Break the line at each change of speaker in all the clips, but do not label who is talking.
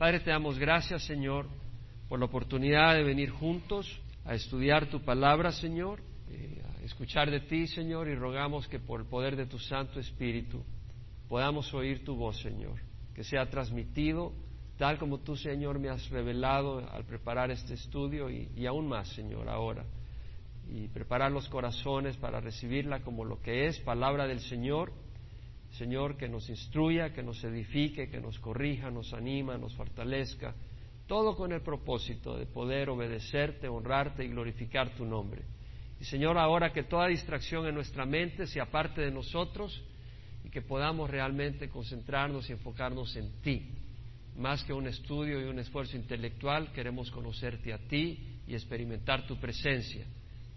Padre, te damos gracias, Señor, por la oportunidad de venir juntos a estudiar tu palabra, Señor, eh, a escuchar de ti, Señor, y rogamos que por el poder de tu Santo Espíritu podamos oír tu voz, Señor, que sea transmitido tal como tú, Señor, me has revelado al preparar este estudio y, y aún más, Señor, ahora. Y preparar los corazones para recibirla como lo que es, palabra del Señor. Señor, que nos instruya, que nos edifique, que nos corrija, nos anima, nos fortalezca, todo con el propósito de poder obedecerte, honrarte y glorificar tu nombre. Y Señor, ahora que toda distracción en nuestra mente sea parte de nosotros y que podamos realmente concentrarnos y enfocarnos en ti más que un estudio y un esfuerzo intelectual, queremos conocerte a ti y experimentar tu presencia.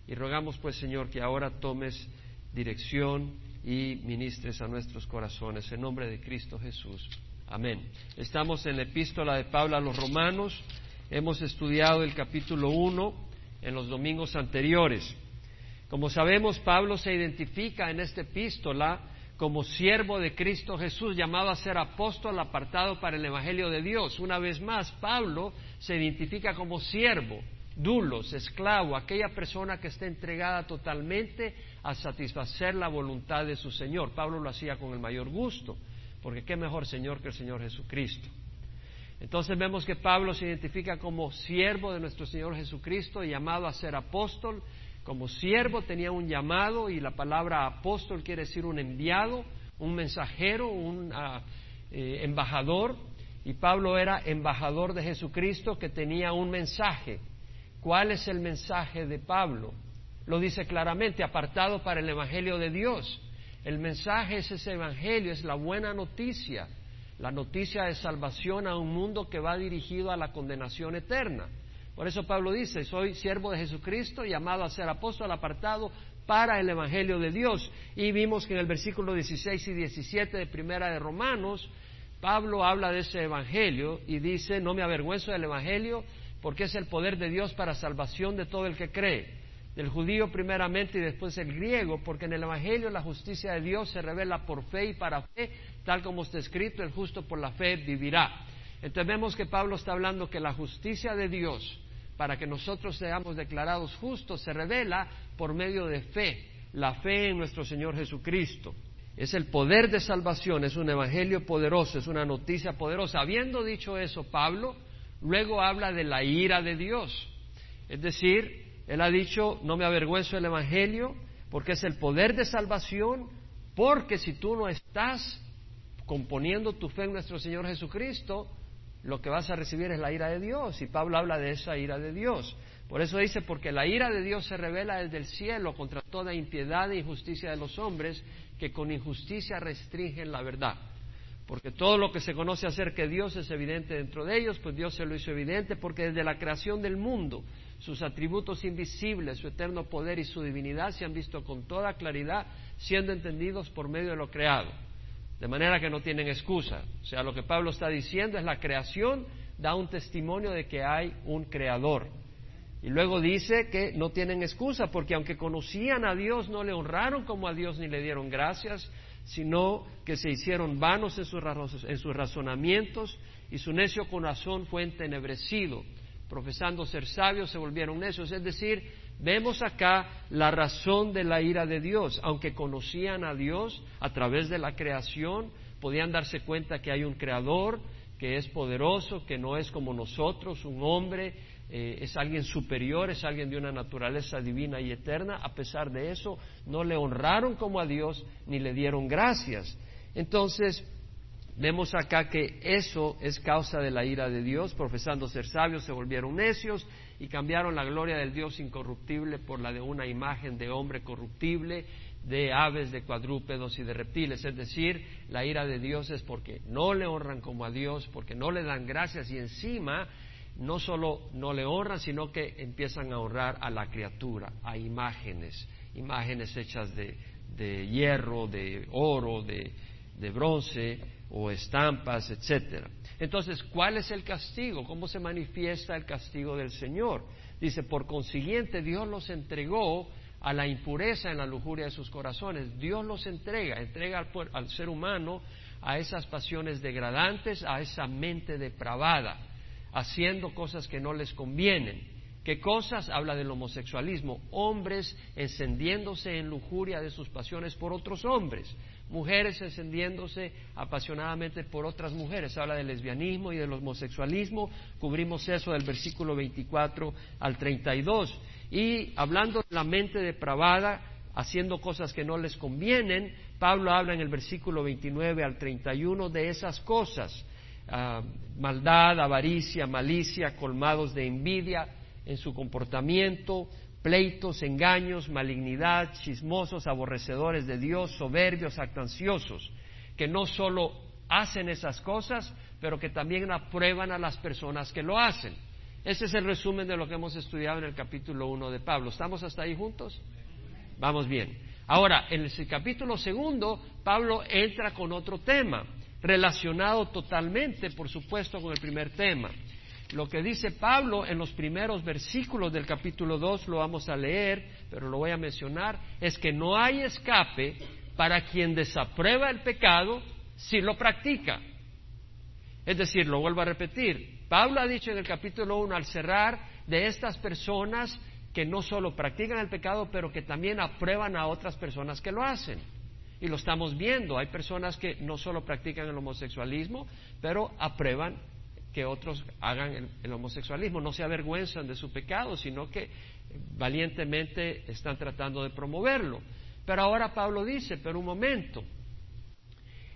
Y rogamos pues, Señor, que ahora tomes dirección y ministres a nuestros corazones. En nombre de Cristo Jesús. Amén. Estamos en la epístola de Pablo a los Romanos. Hemos estudiado el capítulo 1 en los domingos anteriores. Como sabemos, Pablo se identifica en esta epístola como siervo de Cristo Jesús, llamado a ser apóstol apartado para el Evangelio de Dios. Una vez más, Pablo se identifica como siervo, dulos, esclavo, aquella persona que está entregada totalmente a satisfacer la voluntad de su Señor. Pablo lo hacía con el mayor gusto, porque qué mejor Señor que el Señor Jesucristo. Entonces vemos que Pablo se identifica como siervo de nuestro Señor Jesucristo, llamado a ser apóstol, como siervo tenía un llamado y la palabra apóstol quiere decir un enviado, un mensajero, un uh, eh, embajador. Y Pablo era embajador de Jesucristo que tenía un mensaje. ¿Cuál es el mensaje de Pablo? Lo dice claramente, apartado para el Evangelio de Dios. El mensaje es ese Evangelio, es la buena noticia, la noticia de salvación a un mundo que va dirigido a la condenación eterna. Por eso Pablo dice, soy siervo de Jesucristo, llamado a ser apóstol apartado para el Evangelio de Dios. Y vimos que en el versículo 16 y 17 de Primera de Romanos, Pablo habla de ese Evangelio y dice, no me avergüenzo del Evangelio porque es el poder de Dios para salvación de todo el que cree, del judío primeramente y después el griego, porque en el Evangelio la justicia de Dios se revela por fe y para fe, tal como está escrito, el justo por la fe vivirá. Entonces vemos que Pablo está hablando que la justicia de Dios para que nosotros seamos declarados justos se revela por medio de fe, la fe en nuestro Señor Jesucristo. Es el poder de salvación, es un evangelio poderoso, es una noticia poderosa. Habiendo dicho eso, Pablo luego habla de la ira de Dios. Es decir, él ha dicho, no me avergüenzo del evangelio, porque es el poder de salvación, porque si tú no estás componiendo tu fe en nuestro Señor Jesucristo, lo que vas a recibir es la ira de Dios. Y Pablo habla de esa ira de Dios. Por eso dice, porque la ira de Dios se revela desde el cielo contra toda impiedad e injusticia de los hombres que con injusticia restringen la verdad. Porque todo lo que se conoce acerca de Dios es evidente dentro de ellos, pues Dios se lo hizo evidente, porque desde la creación del mundo sus atributos invisibles, su eterno poder y su divinidad se han visto con toda claridad, siendo entendidos por medio de lo creado de manera que no tienen excusa. O sea, lo que Pablo está diciendo es la creación da un testimonio de que hay un creador. Y luego dice que no tienen excusa porque aunque conocían a Dios no le honraron como a Dios ni le dieron gracias, sino que se hicieron vanos en sus, en sus razonamientos y su necio corazón fue entenebrecido. Profesando ser sabios se volvieron necios. Es decir, Vemos acá la razón de la ira de Dios. Aunque conocían a Dios a través de la creación, podían darse cuenta que hay un creador que es poderoso, que no es como nosotros, un hombre, eh, es alguien superior, es alguien de una naturaleza divina y eterna. A pesar de eso, no le honraron como a Dios ni le dieron gracias. Entonces, Vemos acá que eso es causa de la ira de Dios, profesando ser sabios se volvieron necios y cambiaron la gloria del Dios incorruptible por la de una imagen de hombre corruptible, de aves, de cuadrúpedos y de reptiles. Es decir, la ira de Dios es porque no le honran como a Dios, porque no le dan gracias y encima no solo no le honran, sino que empiezan a honrar a la criatura, a imágenes, imágenes hechas de, de hierro, de oro, de, de bronce o estampas, etcétera. Entonces, ¿cuál es el castigo? ¿Cómo se manifiesta el castigo del Señor? Dice, por consiguiente, Dios los entregó a la impureza en la lujuria de sus corazones. Dios los entrega, entrega al, al ser humano a esas pasiones degradantes, a esa mente depravada, haciendo cosas que no les convienen. ¿Qué cosas? Habla del homosexualismo, hombres encendiéndose en lujuria de sus pasiones por otros hombres, mujeres encendiéndose apasionadamente por otras mujeres. Habla del lesbianismo y del homosexualismo, cubrimos eso del versículo 24 al 32. Y hablando de la mente depravada, haciendo cosas que no les convienen, Pablo habla en el versículo 29 al 31 de esas cosas. Maldad, avaricia, malicia, colmados de envidia en su comportamiento, pleitos, engaños, malignidad, chismosos, aborrecedores de Dios, soberbios, actanciosos, que no solo hacen esas cosas, pero que también aprueban a las personas que lo hacen. Ese es el resumen de lo que hemos estudiado en el capítulo 1 de Pablo. ¿Estamos hasta ahí juntos? Vamos bien. Ahora, en el capítulo segundo, Pablo entra con otro tema, relacionado totalmente, por supuesto, con el primer tema. Lo que dice Pablo en los primeros versículos del capítulo 2 lo vamos a leer, pero lo voy a mencionar, es que no hay escape para quien desaprueba el pecado si lo practica. Es decir, lo vuelvo a repetir, Pablo ha dicho en el capítulo 1 al cerrar de estas personas que no solo practican el pecado, pero que también aprueban a otras personas que lo hacen. Y lo estamos viendo, hay personas que no solo practican el homosexualismo, pero aprueban que otros hagan el, homosexualismo, no se avergüenzan de su pecado, sino que valientemente están tratando de promoverlo. Pero ahora Pablo dice, pero un momento,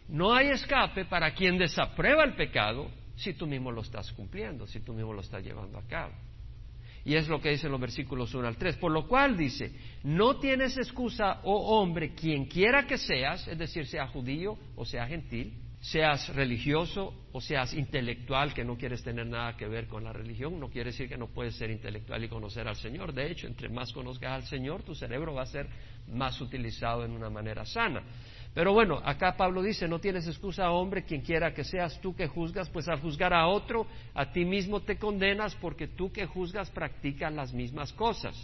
no hay escape para quien desaprueba el pecado si tú mismo lo estás cumpliendo, si tú mismo lo estás llevando a cabo. Y es lo que dice en los versículos 1 al 3. Por lo cual dice, no tienes excusa, oh hombre, quien quiera que seas, es decir, sea judío o sea gentil, seas religioso o seas intelectual, que no quieres tener nada que ver con la religión, no quiere decir que no puedes ser intelectual y conocer al Señor. De hecho, entre más conozcas al Señor, tu cerebro va a ser más utilizado en una manera sana. Pero bueno, acá Pablo dice, no tienes excusa, hombre, quien quiera que seas tú que juzgas, pues al juzgar a otro, a ti mismo te condenas porque tú que juzgas practicas las mismas cosas.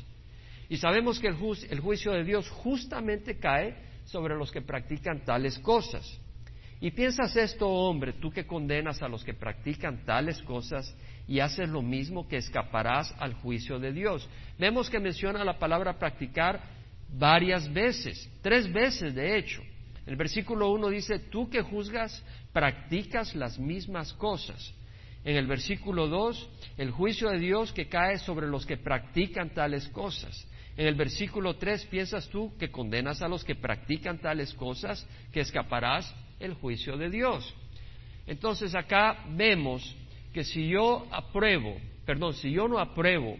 Y sabemos que el, el juicio de Dios justamente cae sobre los que practican tales cosas. Y piensas esto, hombre, tú que condenas a los que practican tales cosas y haces lo mismo que escaparás al juicio de Dios. Vemos que menciona la palabra practicar varias veces, tres veces de hecho. El versículo 1 dice, tú que juzgas, practicas las mismas cosas. En el versículo 2, el juicio de Dios que cae sobre los que practican tales cosas. En el versículo 3, piensas tú que condenas a los que practican tales cosas, que escaparás el juicio de Dios. Entonces acá vemos que si yo apruebo, perdón, si yo no apruebo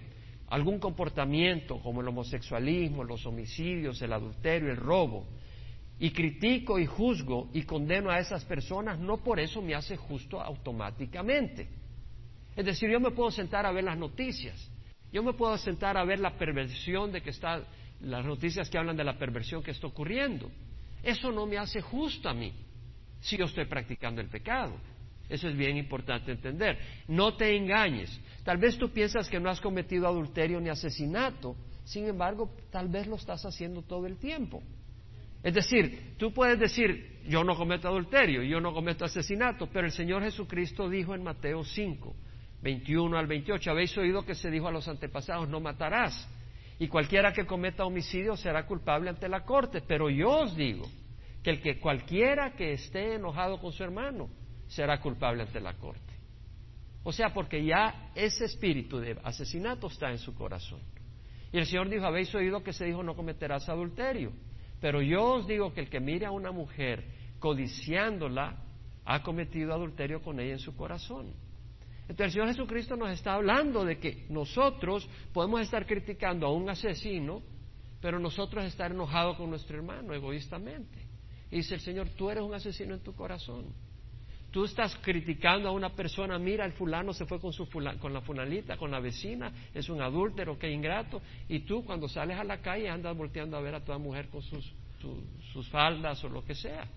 algún comportamiento como el homosexualismo, los homicidios, el adulterio, el robo, y critico y juzgo y condeno a esas personas, no por eso me hace justo automáticamente. Es decir, yo me puedo sentar a ver las noticias, yo me puedo sentar a ver la perversión de que está, las noticias que hablan de la perversión que está ocurriendo. Eso no me hace justo a mí si yo estoy practicando el pecado. Eso es bien importante entender. No te engañes. Tal vez tú piensas que no has cometido adulterio ni asesinato, sin embargo, tal vez lo estás haciendo todo el tiempo. Es decir, tú puedes decir, yo no cometo adulterio, yo no cometo asesinato, pero el Señor Jesucristo dijo en Mateo 5, 21 al 28, habéis oído que se dijo a los antepasados, no matarás, y cualquiera que cometa homicidio será culpable ante la corte, pero yo os digo, que el que cualquiera que esté enojado con su hermano será culpable ante la corte. O sea, porque ya ese espíritu de asesinato está en su corazón. Y el Señor dijo, habéis oído que se dijo no cometerás adulterio, pero yo os digo que el que mire a una mujer codiciándola ha cometido adulterio con ella en su corazón. Entonces el Señor Jesucristo nos está hablando de que nosotros podemos estar criticando a un asesino, pero nosotros estar enojados con nuestro hermano egoístamente. Y dice el Señor, tú eres un asesino en tu corazón. Tú estás criticando a una persona, mira, el fulano se fue con, su con la funalita, con la vecina, es un adúltero, qué ingrato. Y tú cuando sales a la calle andas volteando a ver a toda mujer con sus, sus faldas o lo que sea.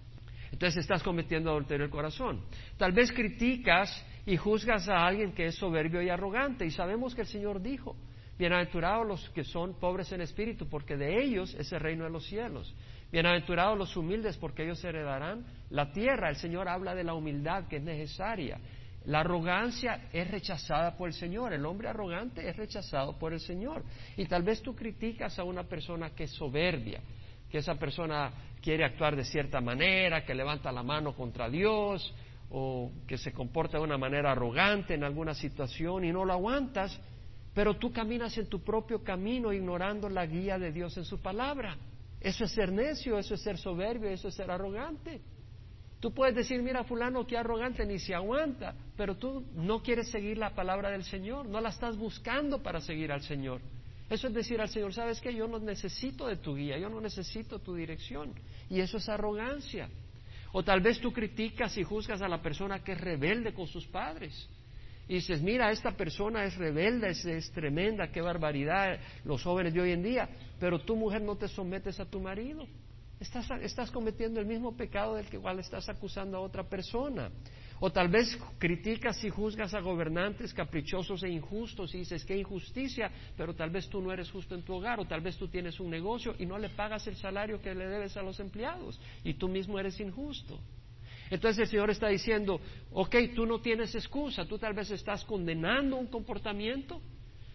Entonces estás cometiendo adulterio el corazón. Tal vez criticas y juzgas a alguien que es soberbio y arrogante. Y sabemos que el Señor dijo, bienaventurados los que son pobres en espíritu, porque de ellos es el reino de los cielos. Bienaventurados los humildes porque ellos heredarán la tierra. El Señor habla de la humildad que es necesaria. La arrogancia es rechazada por el Señor. El hombre arrogante es rechazado por el Señor. Y tal vez tú criticas a una persona que es soberbia, que esa persona quiere actuar de cierta manera, que levanta la mano contra Dios o que se comporta de una manera arrogante en alguna situación y no lo aguantas, pero tú caminas en tu propio camino ignorando la guía de Dios en su palabra. Eso es ser necio, eso es ser soberbio, eso es ser arrogante. Tú puedes decir, mira, fulano, qué arrogante, ni se aguanta, pero tú no quieres seguir la palabra del Señor, no la estás buscando para seguir al Señor. Eso es decir al Señor, sabes que yo no necesito de tu guía, yo no necesito tu dirección. Y eso es arrogancia. O tal vez tú criticas y juzgas a la persona que es rebelde con sus padres. Y dices, mira, esta persona es rebelde, es, tremenda, qué barbaridad los jóvenes de hoy en día, pero tu mujer no te sometes a tu marido. Estás, estás cometiendo el mismo pecado del que igual estás acusando a otra persona. O tal vez criticas y juzgas a gobernantes caprichosos e injustos y dices, qué injusticia, pero tal vez tú no eres justo en tu hogar, o tal vez tú tienes un negocio y no le pagas el salario que le debes a los empleados y tú mismo eres injusto. Entonces el Señor está diciendo, ok, tú no tienes excusa, tú tal vez estás condenando un comportamiento,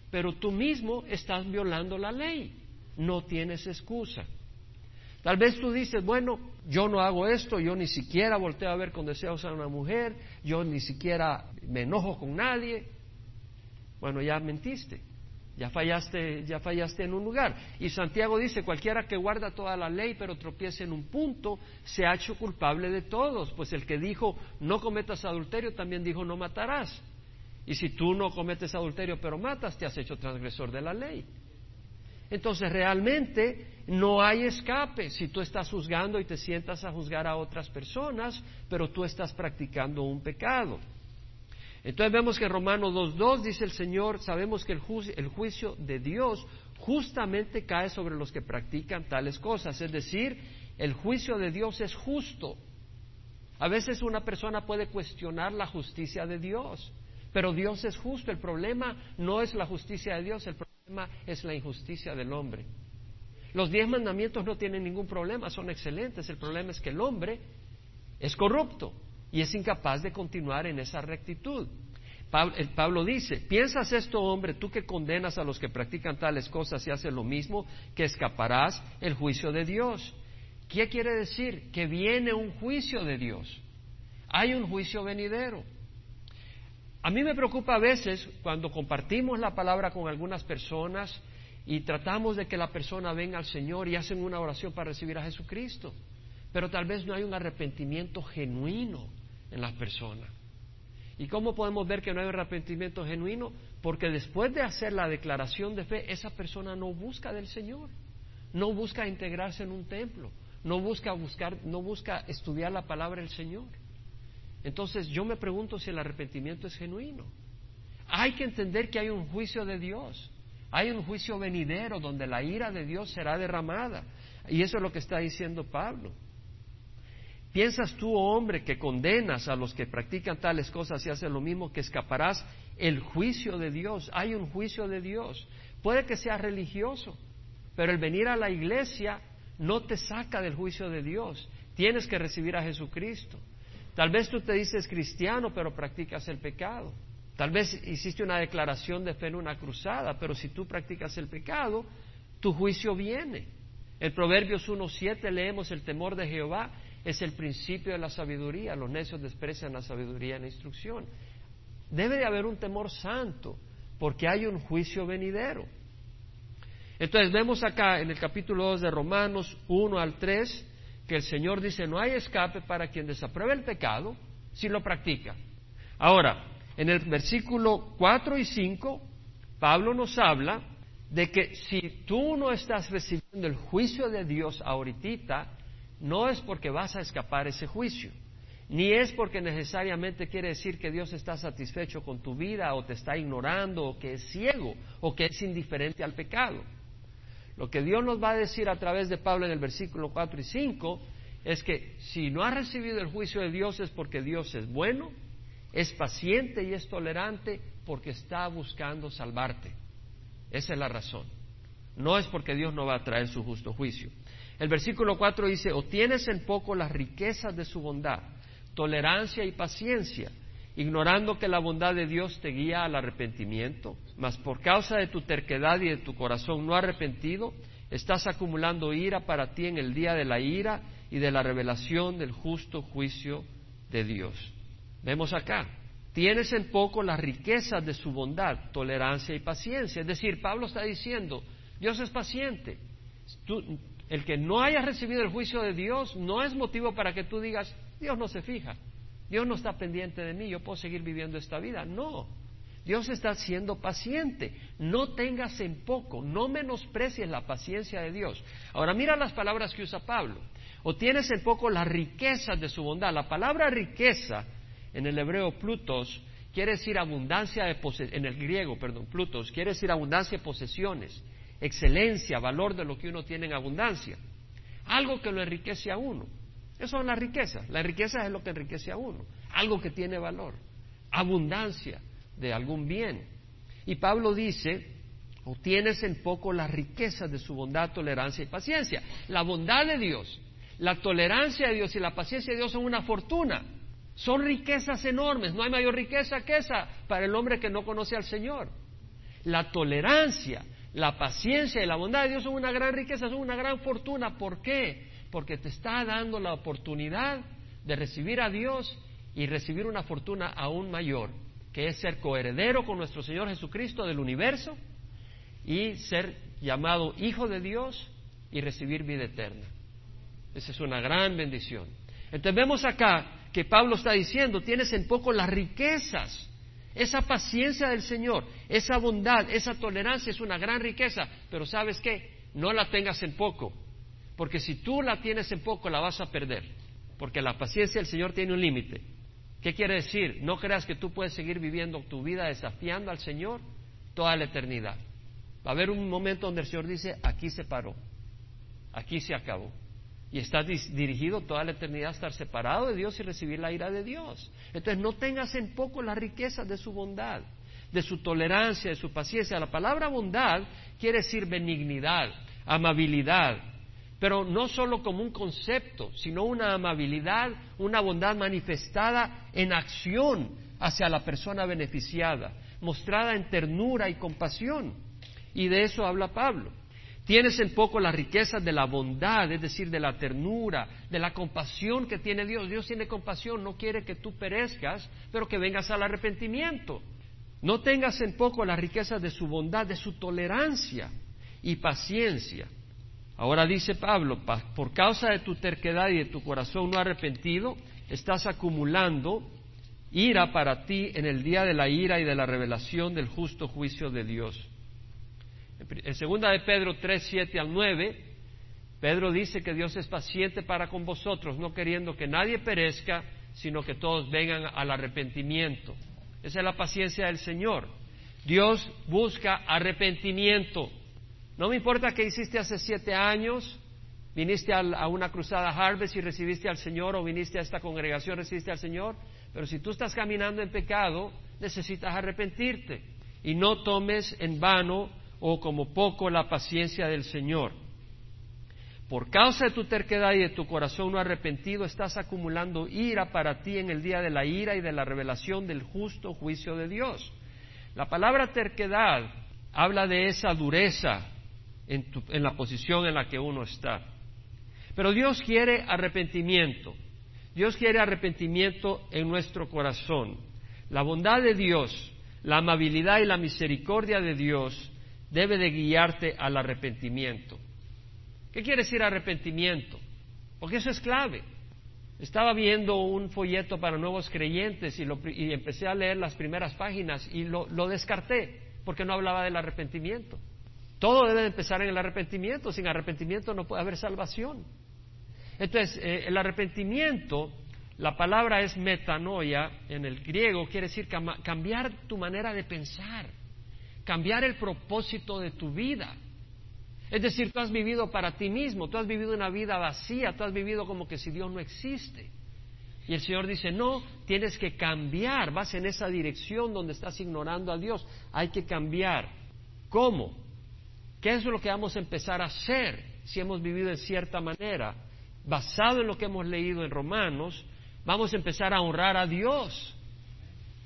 pero tú mismo estás violando la ley, no tienes excusa. Tal vez tú dices, bueno, yo no hago esto, yo ni siquiera volteo a ver con deseos a una mujer, yo ni siquiera me enojo con nadie. Bueno, ya mentiste, ya fallaste, ya fallaste en un lugar. Y Santiago dice, cualquiera que guarda toda la ley pero tropiece en un punto, se ha hecho culpable de todos, pues el que dijo, no cometas adulterio, también dijo, no matarás. Y si tú no cometes adulterio pero matas, te has hecho transgresor de la ley. Entonces realmente no hay escape si tú estás juzgando y te sientas a juzgar a otras personas, pero tú estás practicando un pecado. Entonces vemos que en Romanos 2.2 dice el Señor, sabemos que el, el juicio de Dios justamente cae sobre los que practican tales cosas, es decir, el juicio de Dios es justo. A veces una persona puede cuestionar la justicia de Dios, pero Dios es justo. El problema no es la justicia de Dios, el problema es la injusticia del hombre. Los diez mandamientos no tienen ningún problema, son excelentes. El problema es que el hombre es corrupto y es incapaz de continuar en esa rectitud. Pablo, dice, ¿piensas esto, hombre, tú que condenas a los que practican tales cosas y haces lo mismo, que escaparás el juicio de Dios? ¿Qué quiere decir? Que viene un juicio de Dios. Hay un juicio venidero. A mí me preocupa a veces cuando compartimos la palabra con algunas personas y tratamos de que la persona venga al Señor y hacen una oración para recibir a Jesucristo, pero tal vez no hay un arrepentimiento genuino en las personas. ¿Y cómo podemos ver que no hay arrepentimiento genuino? Porque después de hacer la declaración de fe, esa persona no busca del Señor, no busca integrarse en un templo, no busca buscar, no busca estudiar la palabra del Señor. Entonces yo me pregunto si el arrepentimiento es genuino. Hay que entender que hay un juicio de Dios. Hay un juicio venidero donde la ira de Dios será derramada. Y eso es lo que está diciendo Pablo. ¿Piensas tú, hombre, que condenas a los que practican tales cosas y hacen lo mismo, que escaparás el juicio de Dios? Hay un juicio de Dios. Puede que sea religioso, pero el venir a la iglesia no te saca del juicio de Dios. Tienes que recibir a Jesucristo. Tal vez tú te dices cristiano, pero practicas el pecado. Tal vez hiciste una declaración de fe en una cruzada, pero si tú practicas el pecado, tu juicio viene. En Proverbios 1.7 leemos el temor de Jehová es el principio de la sabiduría. Los necios desprecian la sabiduría y la instrucción. Debe de haber un temor santo porque hay un juicio venidero. Entonces vemos acá en el capítulo 2 de Romanos 1 al 3 que el Señor dice no hay escape para quien desapruebe el pecado si lo practica. Ahora, en el versículo 4 y 5, Pablo nos habla de que si tú no estás recibiendo el juicio de Dios ahorita, no es porque vas a escapar ese juicio, ni es porque necesariamente quiere decir que Dios está satisfecho con tu vida o te está ignorando o que es ciego o que es indiferente al pecado. Lo que Dios nos va a decir a través de Pablo en el versículo 4 y 5 es que si no has recibido el juicio de Dios es porque Dios es bueno, es paciente y es tolerante porque está buscando salvarte. Esa es la razón. No es porque Dios no va a traer su justo juicio. El versículo 4 dice, o tienes en poco las riquezas de su bondad, tolerancia y paciencia, ignorando que la bondad de Dios te guía al arrepentimiento, mas por causa de tu terquedad y de tu corazón no arrepentido, estás acumulando ira para ti en el día de la ira y de la revelación del justo juicio de Dios. Vemos acá, tienes en poco las riquezas de su bondad, tolerancia y paciencia. Es decir, Pablo está diciendo, Dios es paciente. El que no haya recibido el juicio de Dios no es motivo para que tú digas, Dios no se fija, Dios no está pendiente de mí, yo puedo seguir viviendo esta vida. No, Dios está siendo paciente. No tengas en poco, no menosprecies la paciencia de Dios. Ahora mira las palabras que usa Pablo. O tienes en poco las riquezas de su bondad. La palabra riqueza en el hebreo plutos quiere decir abundancia de en el griego, perdón, plutos quiere decir abundancia de posesiones, excelencia, valor de lo que uno tiene en abundancia. Algo que lo enriquece a uno. Eso es la riqueza. La riqueza es lo que enriquece a uno. Algo que tiene valor. Abundancia de algún bien. Y Pablo dice, o tienes en poco las riquezas de su bondad, tolerancia y paciencia. La bondad de Dios, la tolerancia de Dios y la paciencia de Dios son una fortuna. Son riquezas enormes. No hay mayor riqueza que esa para el hombre que no conoce al Señor. La tolerancia, la paciencia y la bondad de Dios son una gran riqueza, son una gran fortuna. ¿Por qué? Porque te está dando la oportunidad de recibir a Dios y recibir una fortuna aún mayor que es ser coheredero con nuestro Señor Jesucristo del universo y ser llamado hijo de Dios y recibir vida eterna. Esa es una gran bendición. Entonces vemos acá que Pablo está diciendo, tienes en poco las riquezas, esa paciencia del Señor, esa bondad, esa tolerancia es una gran riqueza, pero sabes qué, no la tengas en poco, porque si tú la tienes en poco la vas a perder, porque la paciencia del Señor tiene un límite. ¿Qué quiere decir? No creas que tú puedes seguir viviendo tu vida desafiando al Señor toda la eternidad. Va a haber un momento donde el Señor dice, aquí se paró, aquí se acabó. Y estás dirigido toda la eternidad a estar separado de Dios y recibir la ira de Dios. Entonces no tengas en poco la riqueza de su bondad, de su tolerancia, de su paciencia. La palabra bondad quiere decir benignidad, amabilidad, pero no solo como un concepto, sino una amabilidad, una bondad manifestada en acción hacia la persona beneficiada, mostrada en ternura y compasión. Y de eso habla Pablo. Tienes en poco las riquezas de la bondad, es decir, de la ternura, de la compasión que tiene Dios. Dios tiene compasión, no quiere que tú perezcas, pero que vengas al arrepentimiento. No tengas en poco las riquezas de su bondad, de su tolerancia y paciencia Ahora dice Pablo, por causa de tu terquedad y de tu corazón no arrepentido, estás acumulando ira para ti en el día de la ira y de la revelación del justo juicio de Dios. En segunda de Pedro 3, 7 al 9, Pedro dice que Dios es paciente para con vosotros, no queriendo que nadie perezca, sino que todos vengan al arrepentimiento. Esa es la paciencia del Señor. Dios busca arrepentimiento. No me importa qué hiciste hace siete años, viniste a una cruzada Harvest y recibiste al Señor, o viniste a esta congregación recibiste al Señor, pero si tú estás caminando en pecado, necesitas arrepentirte y no tomes en vano o como poco la paciencia del Señor. Por causa de tu terquedad y de tu corazón no arrepentido, estás acumulando ira para ti en el día de la ira y de la revelación del justo juicio de Dios. La palabra terquedad habla de esa dureza, en, la posición en la que uno está. Pero Dios quiere arrepentimiento. Dios quiere arrepentimiento en nuestro corazón. La bondad de Dios, la amabilidad y la misericordia de Dios debe de guiarte al arrepentimiento. ¿Qué quiere decir arrepentimiento? Porque eso es clave. Estaba viendo un folleto para nuevos creyentes y, empecé a leer las primeras páginas y lo descarté porque no hablaba del arrepentimiento. Todo debe empezar en el arrepentimiento. Sin arrepentimiento no puede haber salvación. Entonces, eh, el arrepentimiento, la palabra es metanoia en el griego, quiere decir cambiar tu manera de pensar, cambiar el propósito de tu vida. Es decir, tú has vivido para ti mismo, tú has vivido una vida vacía, tú has vivido como que si Dios no existe. Y el Señor dice, no, tienes que cambiar, vas en esa dirección donde estás ignorando a Dios, hay que cambiar. ¿Cómo? ¿Qué es lo que vamos a empezar a hacer? si hemos vivido en cierta manera, basado en lo que hemos leído en Romanos, vamos a empezar a honrar a Dios.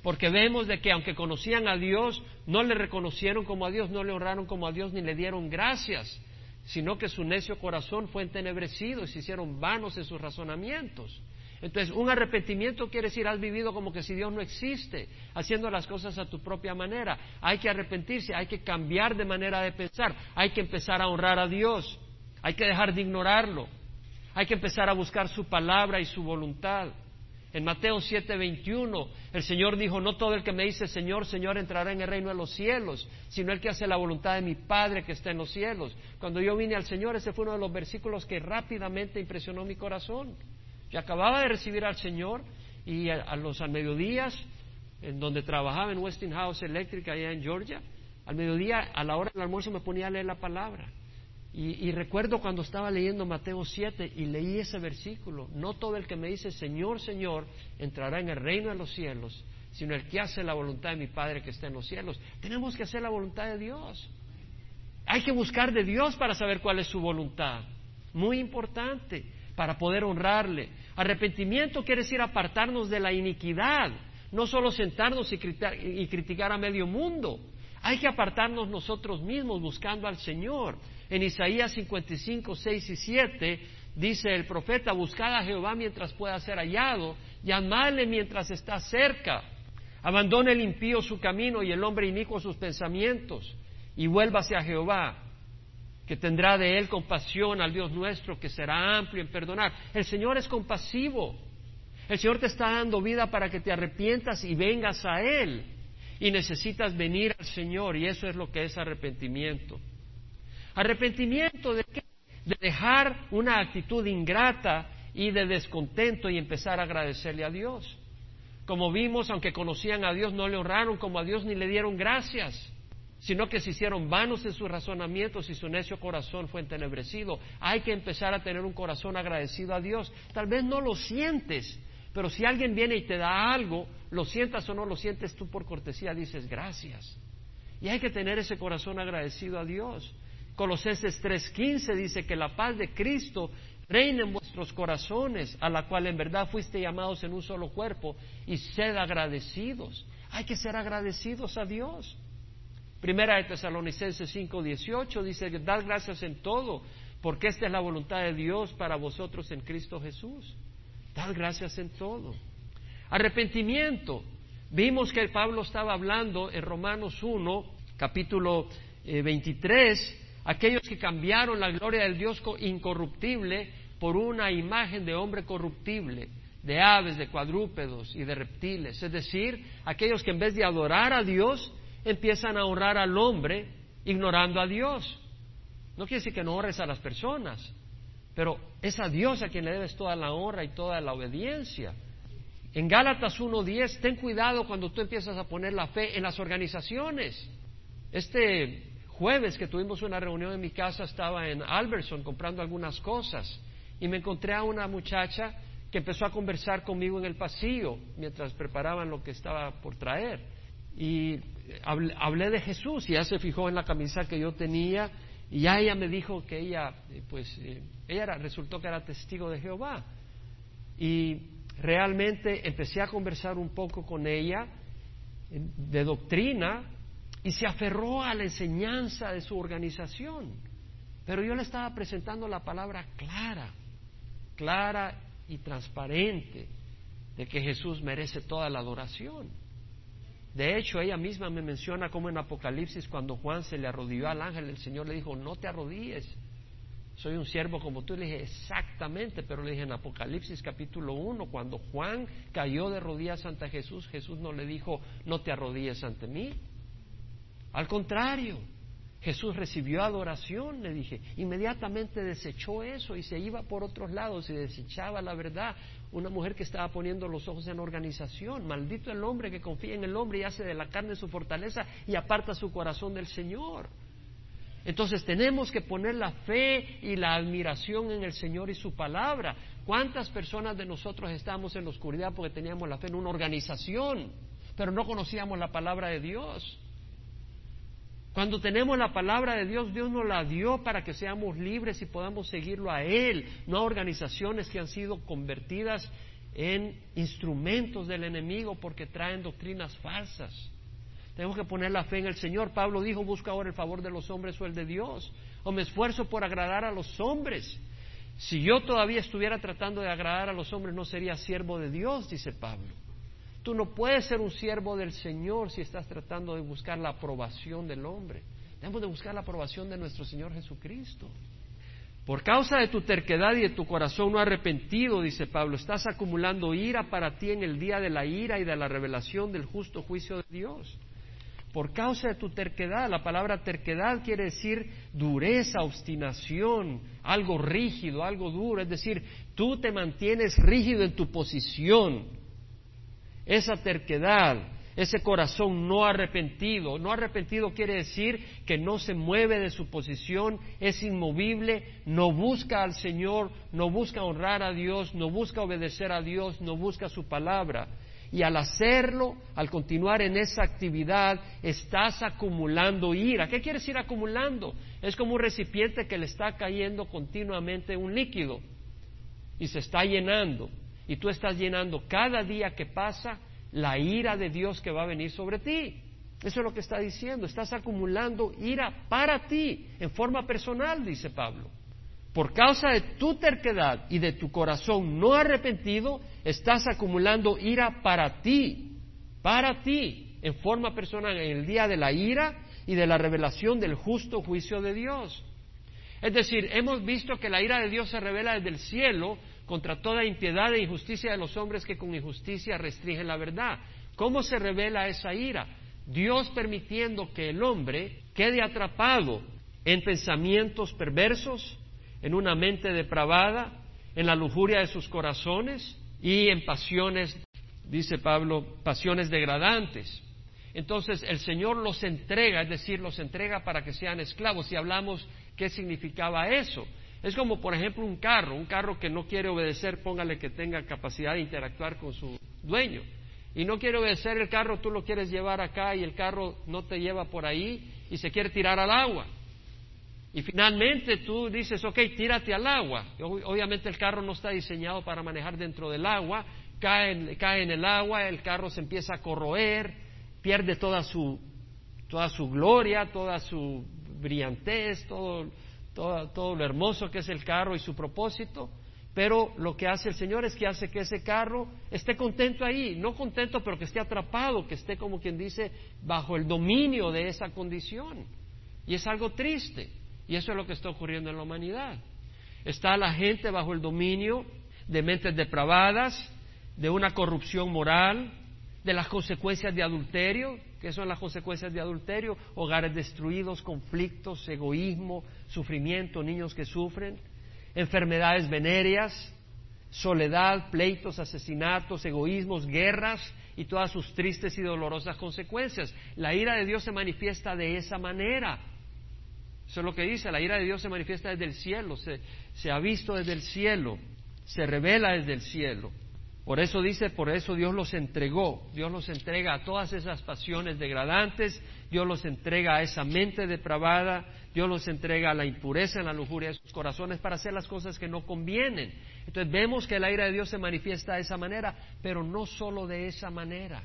Porque vemos de que aunque conocían a Dios, no le reconocieron como a Dios, no le honraron como a Dios, ni le dieron gracias, sino que su necio corazón fue entenebrecido y se hicieron vanos en sus razonamientos. Entonces, un arrepentimiento quiere decir, has vivido como que si Dios no existe, haciendo las cosas a tu propia manera. Hay que arrepentirse, hay que cambiar de manera de pensar, hay que empezar a honrar a Dios, hay que dejar de ignorarlo, hay que empezar a buscar su palabra y su voluntad. En Mateo 7:21 el Señor dijo, no todo el que me dice Señor, Señor entrará en el reino de los cielos, sino el que hace la voluntad de mi Padre que está en los cielos. Cuando yo vine al Señor, ese fue uno de los versículos que rápidamente impresionó mi corazón. Yo acababa de recibir al Señor y a, los al mediodías, en donde trabajaba en Westinghouse Electric allá en Georgia, al mediodía, a la hora del almuerzo me ponía a leer la palabra. Y, recuerdo cuando estaba leyendo Mateo 7 y leí ese versículo, no todo el que me dice Señor, Señor, entrará en el reino de los cielos, sino el que hace la voluntad de mi Padre que está en los cielos. Tenemos que hacer la voluntad de Dios. Hay que buscar de Dios para saber cuál es su voluntad. Muy importante, para poder honrarle. Arrepentimiento quiere decir apartarnos de la iniquidad, no solo sentarnos y criticar a medio mundo. Hay que apartarnos nosotros mismos buscando al Señor. En Isaías 55, 6 y 7 dice el profeta, buscad a Jehová mientras pueda ser hallado, llamadle mientras está cerca. Abandone el impío su camino y el hombre inicuo sus pensamientos, y vuélvase a Jehová, que tendrá de él compasión al Dios nuestro, que será amplio en perdonar. El Señor es compasivo. El Señor te está dando vida para que te arrepientas y vengas a Él. Y necesitas venir al Señor, y eso es lo que es arrepentimiento. Arrepentimiento de? De dejar una actitud ingrata y de descontento y empezar a agradecerle a Dios. Como vimos, aunque conocían a Dios, no le honraron como a Dios ni le dieron gracias, sino que se hicieron vanos en sus razonamientos y su necio corazón fue entenebrecido. Hay que empezar a tener un corazón agradecido a Dios. Tal vez no lo sientes, pero si alguien viene y te da algo, lo sientas o no lo sientes tú por cortesía, dices gracias. Y hay que tener ese corazón agradecido a Dios. Colosenses 3:15 dice que la paz de Cristo reina en vuestros corazones, a la cual en verdad fuiste llamados en un solo cuerpo, y sed agradecidos. Hay que ser agradecidos a Dios. Primera de Tesalonicenses 5:18 dice dad gracias en todo, porque esta es la voluntad de Dios para vosotros en Cristo Jesús. Dad gracias en todo. Arrepentimiento. Vimos que Pablo estaba hablando en Romanos 1, capítulo 23, eh, aquellos que cambiaron la gloria del Dios incorruptible por una imagen de hombre corruptible, de aves, de cuadrúpedos y de reptiles. Es decir, aquellos que en vez de adorar a Dios, empiezan a honrar al hombre ignorando a Dios. No quiere decir que no honres a las personas, pero es a Dios a quien le debes toda la honra y toda la obediencia. En Gálatas 1.10, ten cuidado cuando tú empiezas a poner la fe en las organizaciones. Este jueves que tuvimos una reunión en mi casa estaba en Alberson comprando algunas cosas y me encontré a una muchacha que empezó a conversar conmigo en el pasillo mientras preparaban lo que estaba por traer. Y hablé, de Jesús y ella se fijó en la camisa que yo tenía y ya ella me dijo que ella, eh, pues, eh, ella resultó que era testigo de Jehová. Y realmente empecé a conversar un poco con ella de doctrina y se aferró a la enseñanza de su organización. Pero yo le estaba presentando la palabra clara, clara y transparente de que Jesús merece toda la adoración. De hecho, ella misma me menciona como en Apocalipsis, cuando Juan se le arrodilló al ángel, el Señor le dijo, no te arrodilles, soy un siervo como tú. Le dije, exactamente, pero le dije en Apocalipsis capítulo 1, cuando Juan cayó de rodillas ante Jesús, Jesús no le dijo, no te arrodilles ante mí, al contrario, Jesús recibió adoración, le dije, inmediatamente desechó eso y se iba por otros lados y desechaba la verdad. Una mujer que estaba poniendo los ojos en organización, maldito el hombre que confía en el hombre y hace de la carne su fortaleza y aparta su corazón del Señor. Entonces tenemos que poner la fe y la admiración en el Señor y su palabra. ¿Cuántas personas de nosotros estamos en la oscuridad porque teníamos la fe en una organización, pero no conocíamos la palabra de Dios? Cuando tenemos la palabra de Dios, Dios nos la dio para que seamos libres y podamos seguirlo a Él, no a organizaciones que han sido convertidas en instrumentos del enemigo porque traen doctrinas falsas. Tenemos que poner la fe en el Señor. Pablo dijo, busca ahora el favor de los hombres o el de Dios. O me esfuerzo por agradar a los hombres. Si yo todavía estuviera tratando de agradar a los hombres, no sería siervo de Dios, dice Pablo. Tú no puedes ser un siervo del Señor si estás tratando de buscar la aprobación del hombre. Debemos de buscar la aprobación de nuestro Señor Jesucristo. Por causa de tu terquedad y de tu corazón no arrepentido, dice Pablo, estás acumulando ira para ti en el día de la ira y de la revelación del justo juicio de Dios por causa de tu terquedad. La palabra terquedad quiere decir dureza, obstinación, algo rígido, algo duro. Es decir, tú te mantienes rígido en tu posición. Esa terquedad, ese corazón no arrepentido. No arrepentido quiere decir que no se mueve de su posición, es inmovible, no busca al Señor, no busca honrar a Dios, no busca obedecer a Dios, no busca su palabra. Y al hacerlo, al continuar en esa actividad, estás acumulando ira. ¿Qué quiere decir acumulando? Es como un recipiente que le está cayendo continuamente un líquido y se está llenando. Y tú estás llenando cada día que pasa la ira de Dios que va a venir sobre ti. Eso es lo que está diciendo. Estás acumulando ira para ti, en forma personal, dice Pablo. Por causa de tu terquedad y de tu corazón no arrepentido, estás acumulando ira para ti, para ti, en forma personal, en el día de la ira y de la revelación del justo juicio de Dios. Es decir, hemos visto que la ira de Dios se revela desde el cielo contra toda impiedad e injusticia de los hombres que con injusticia restringen la verdad. ¿Cómo se revela esa ira? Dios permitiendo que el hombre quede atrapado en pensamientos perversos, en una mente depravada, en la lujuria de sus corazones y en pasiones, dice Pablo, pasiones degradantes. Entonces el Señor los entrega, es decir, los entrega para que sean esclavos. Y hablamos qué significaba eso. Es como, por ejemplo, un carro, un carro que no quiere obedecer, póngale que tenga capacidad de interactuar con su dueño. Y no quiere obedecer el carro, tú lo quieres llevar acá y el carro no te lleva por ahí y se quiere tirar al agua. Y finalmente tú dices, ok, tírate al agua. Obviamente el carro no está diseñado para manejar dentro del agua, cae, cae en el agua, el carro se empieza a corroer, pierde toda su, toda su gloria, toda su brillantez, todo, todo, todo lo hermoso que es el carro y su propósito. Pero lo que hace el Señor es que hace que ese carro esté contento ahí, no contento, pero que esté atrapado, que esté como quien dice bajo el dominio de esa condición. Y es algo triste. Y eso es lo que está ocurriendo en la humanidad. Está la gente bajo el dominio de mentes depravadas, de una corrupción moral, de las consecuencias de adulterio. ¿Qué son las consecuencias de adulterio? Hogares destruidos, conflictos, egoísmo, sufrimiento, niños que sufren, enfermedades venéreas, soledad, pleitos, asesinatos, egoísmos, guerras y todas sus tristes y dolorosas consecuencias. La ira de Dios se manifiesta de esa manera. Eso es lo que dice, la ira de Dios se manifiesta desde el cielo, se, se ha visto desde el cielo, se revela desde el cielo. Por eso dice, por eso Dios los entregó, Dios los entrega a todas esas pasiones degradantes, Dios los entrega a esa mente depravada, Dios los entrega a la impureza, en la lujuria de sus corazones para hacer las cosas que no convienen. Entonces vemos que la ira de Dios se manifiesta de esa manera, pero no solo de esa manera.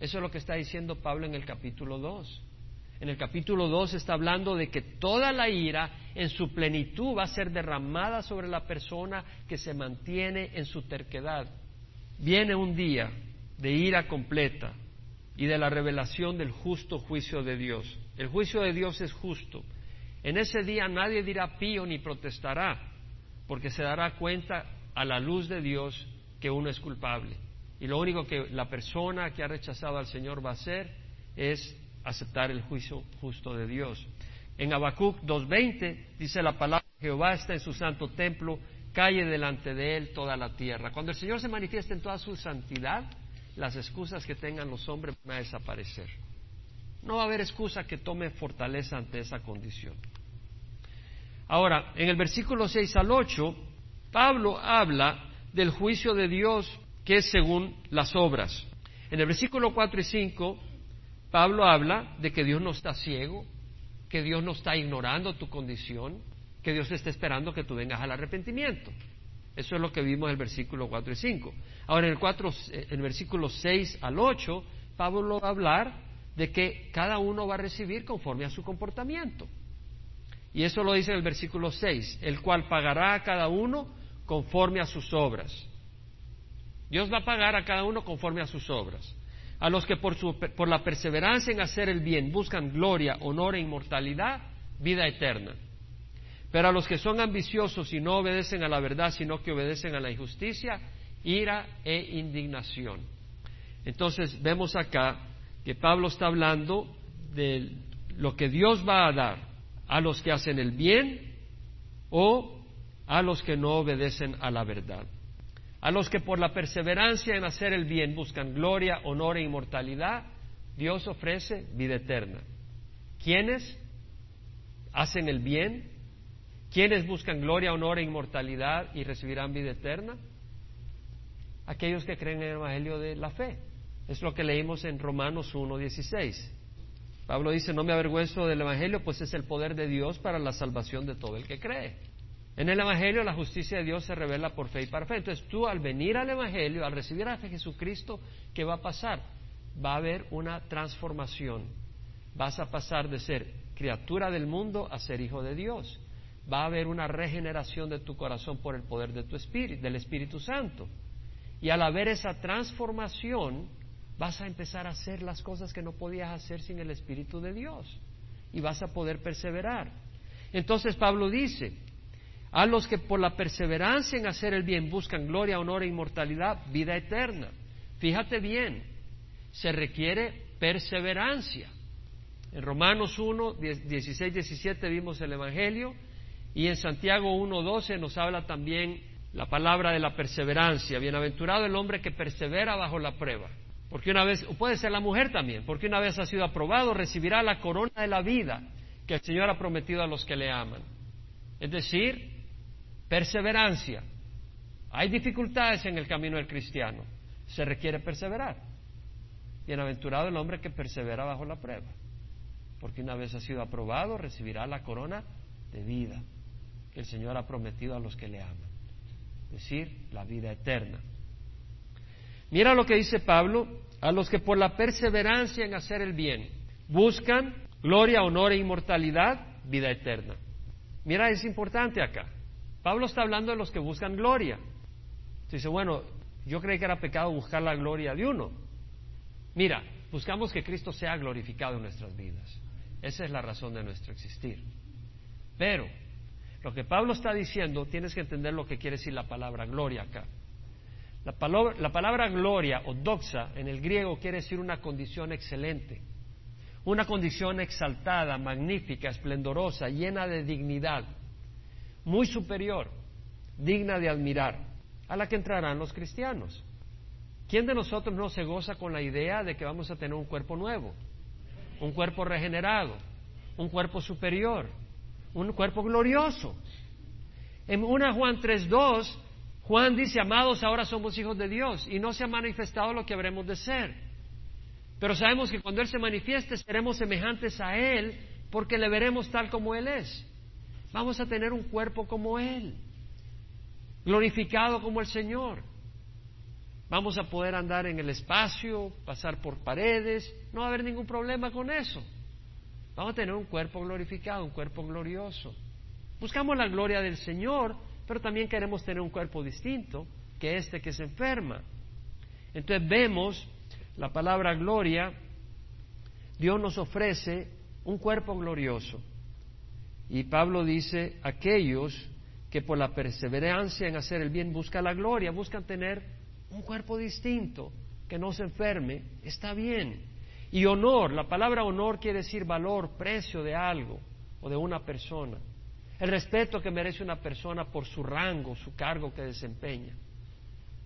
Eso es lo que está diciendo Pablo en el capítulo 2 en el capítulo 2 está hablando de que toda la ira en su plenitud va a ser derramada sobre la persona que se mantiene en su terquedad. Viene un día de ira completa y de la revelación del justo juicio de Dios. El juicio de Dios es justo. En ese día nadie dirá pío ni protestará, porque se dará cuenta a la luz de Dios que uno es culpable. Y lo único que la persona que ha rechazado al Señor va a hacer es aceptar el juicio justo de Dios. En Habacuc 2.20 dice la palabra, Jehová está en su santo templo, calle delante de él toda la tierra. Cuando el Señor se manifiesta en toda su santidad, las excusas que tengan los hombres van a desaparecer. No va a haber excusa que tome fortaleza ante esa condición. Ahora, en el versículo 6 al 8, Pablo habla del juicio de Dios que es según las obras. En el versículo 4 y 5 Pablo habla de que Dios no está ciego, que Dios no está ignorando tu condición, que Dios está esperando que tú vengas al arrepentimiento. Eso es lo que vimos en el versículo 4 y 5. Ahora, en el, 4, en el versículo 6 al 8, Pablo va a hablar de que cada uno va a recibir conforme a su comportamiento. Y eso lo dice en el versículo 6, el cual pagará a cada uno conforme a sus obras. Dios va a pagar a cada uno conforme a sus obras. A los que por, su, por la perseverancia en hacer el bien buscan gloria, honor e inmortalidad, vida eterna. Pero a los que son ambiciosos y no obedecen a la verdad, sino que obedecen a la injusticia, ira e indignación. Entonces vemos acá que Pablo está hablando de lo que Dios va a dar a los que hacen el bien o a los que no obedecen a la verdad. A los que por la perseverancia en hacer el bien buscan gloria, honor e inmortalidad, Dios ofrece vida eterna. ¿Quiénes hacen el bien? ¿Quiénes buscan gloria, honor e inmortalidad y recibirán vida eterna? Aquellos que creen en el Evangelio de la fe. Es lo que leímos en Romanos 1.16. Pablo dice, no me avergüenzo del Evangelio, pues es el poder de Dios para la salvación de todo el que cree. En el Evangelio la justicia de Dios se revela por fe y para fe. Entonces tú al venir al Evangelio, al recibir a Jesucristo, ¿qué va a pasar? Va a haber una transformación. Vas a pasar de ser criatura del mundo a ser hijo de Dios. Va a haber una regeneración de tu corazón por el poder de tu espíritu, del Espíritu Santo. Y al haber esa transformación, vas a empezar a hacer las cosas que no podías hacer sin el Espíritu de Dios. Y vas a poder perseverar. Entonces Pablo dice, a los que por la perseverancia en hacer el bien buscan gloria, honor e inmortalidad, vida eterna. Fíjate bien, se requiere perseverancia. En Romanos 1, 16, 17 vimos el Evangelio y en Santiago 1, 12 nos habla también la palabra de la perseverancia. Bienaventurado el hombre que persevera bajo la prueba. Porque una vez, puede ser la mujer también, porque una vez ha sido aprobado, recibirá la corona de la vida que el Señor ha prometido a los que le aman. Es decir, Perseverancia. Hay dificultades en el camino del cristiano. Se requiere perseverar. Bienaventurado el hombre que persevera bajo la prueba. Porque una vez ha sido aprobado, recibirá la corona de vida que el Señor ha prometido a los que le aman. Es decir, la vida eterna. Mira lo que dice Pablo, a los que por la perseverancia en hacer el bien buscan gloria, honor e inmortalidad, vida eterna. Mira, es importante acá. Pablo está hablando de los que buscan gloria. Dice, bueno, yo creí que era pecado buscar la gloria de uno. Mira, buscamos que Cristo sea glorificado en nuestras vidas. Esa es la razón de nuestro existir. Pero, lo que Pablo está diciendo, tienes que entender lo que quiere decir la palabra gloria acá. La palabra, la palabra gloria o doxa en el griego quiere decir una condición excelente, una condición exaltada, magnífica, esplendorosa, llena de dignidad muy superior, digna de admirar, a la que entrarán los cristianos. ¿Quién de nosotros no se goza con la idea de que vamos a tener un cuerpo nuevo, un cuerpo regenerado, un cuerpo superior, un cuerpo glorioso? En una Juan 3.2, Juan dice, amados, ahora somos hijos de Dios y no se ha manifestado lo que habremos de ser. Pero sabemos que cuando Él se manifieste seremos semejantes a Él porque le veremos tal como Él es. Vamos a tener un cuerpo como Él, glorificado como el Señor. Vamos a poder andar en el espacio, pasar por paredes, no va a haber ningún problema con eso. Vamos a tener un cuerpo glorificado, un cuerpo glorioso. Buscamos la gloria del Señor, pero también queremos tener un cuerpo distinto que este que se enferma. Entonces vemos la palabra gloria, Dios nos ofrece un cuerpo glorioso. Y Pablo dice, aquellos que por la perseverancia en hacer el bien buscan la gloria, buscan tener un cuerpo distinto, que no se enferme, está bien. Y honor, la palabra honor quiere decir valor, precio de algo o de una persona. El respeto que merece una persona por su rango, su cargo que desempeña.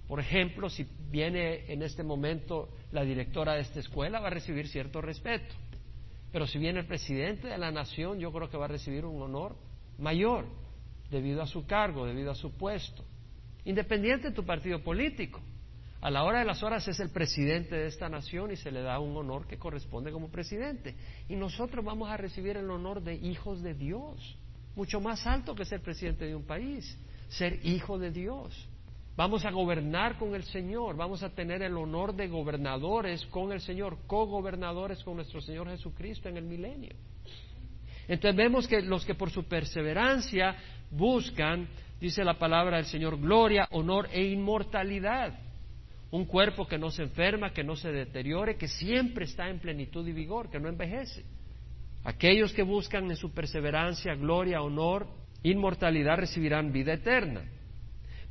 Por ejemplo, si viene en este momento la directora de esta escuela, va a recibir cierto respeto. Pero si viene el presidente de la nación, yo creo que va a recibir un honor mayor debido a su cargo, debido a su puesto, independiente de tu partido político. a la hora de las horas es el presidente de esta nación y se le da un honor que corresponde como presidente. Y nosotros vamos a recibir el honor de hijos de Dios, mucho más alto que ser presidente de un país, ser hijo de Dios. Vamos a gobernar con el Señor, vamos a tener el honor de gobernadores con el Señor, co-gobernadores con nuestro Señor Jesucristo en el milenio. Entonces vemos que los que por su perseverancia buscan, dice la palabra del Señor, gloria, honor e inmortalidad. Un cuerpo que no se enferma, que no se deteriore, que siempre está en plenitud y vigor, que no envejece. Aquellos que buscan en su perseverancia gloria, honor, inmortalidad recibirán vida eterna.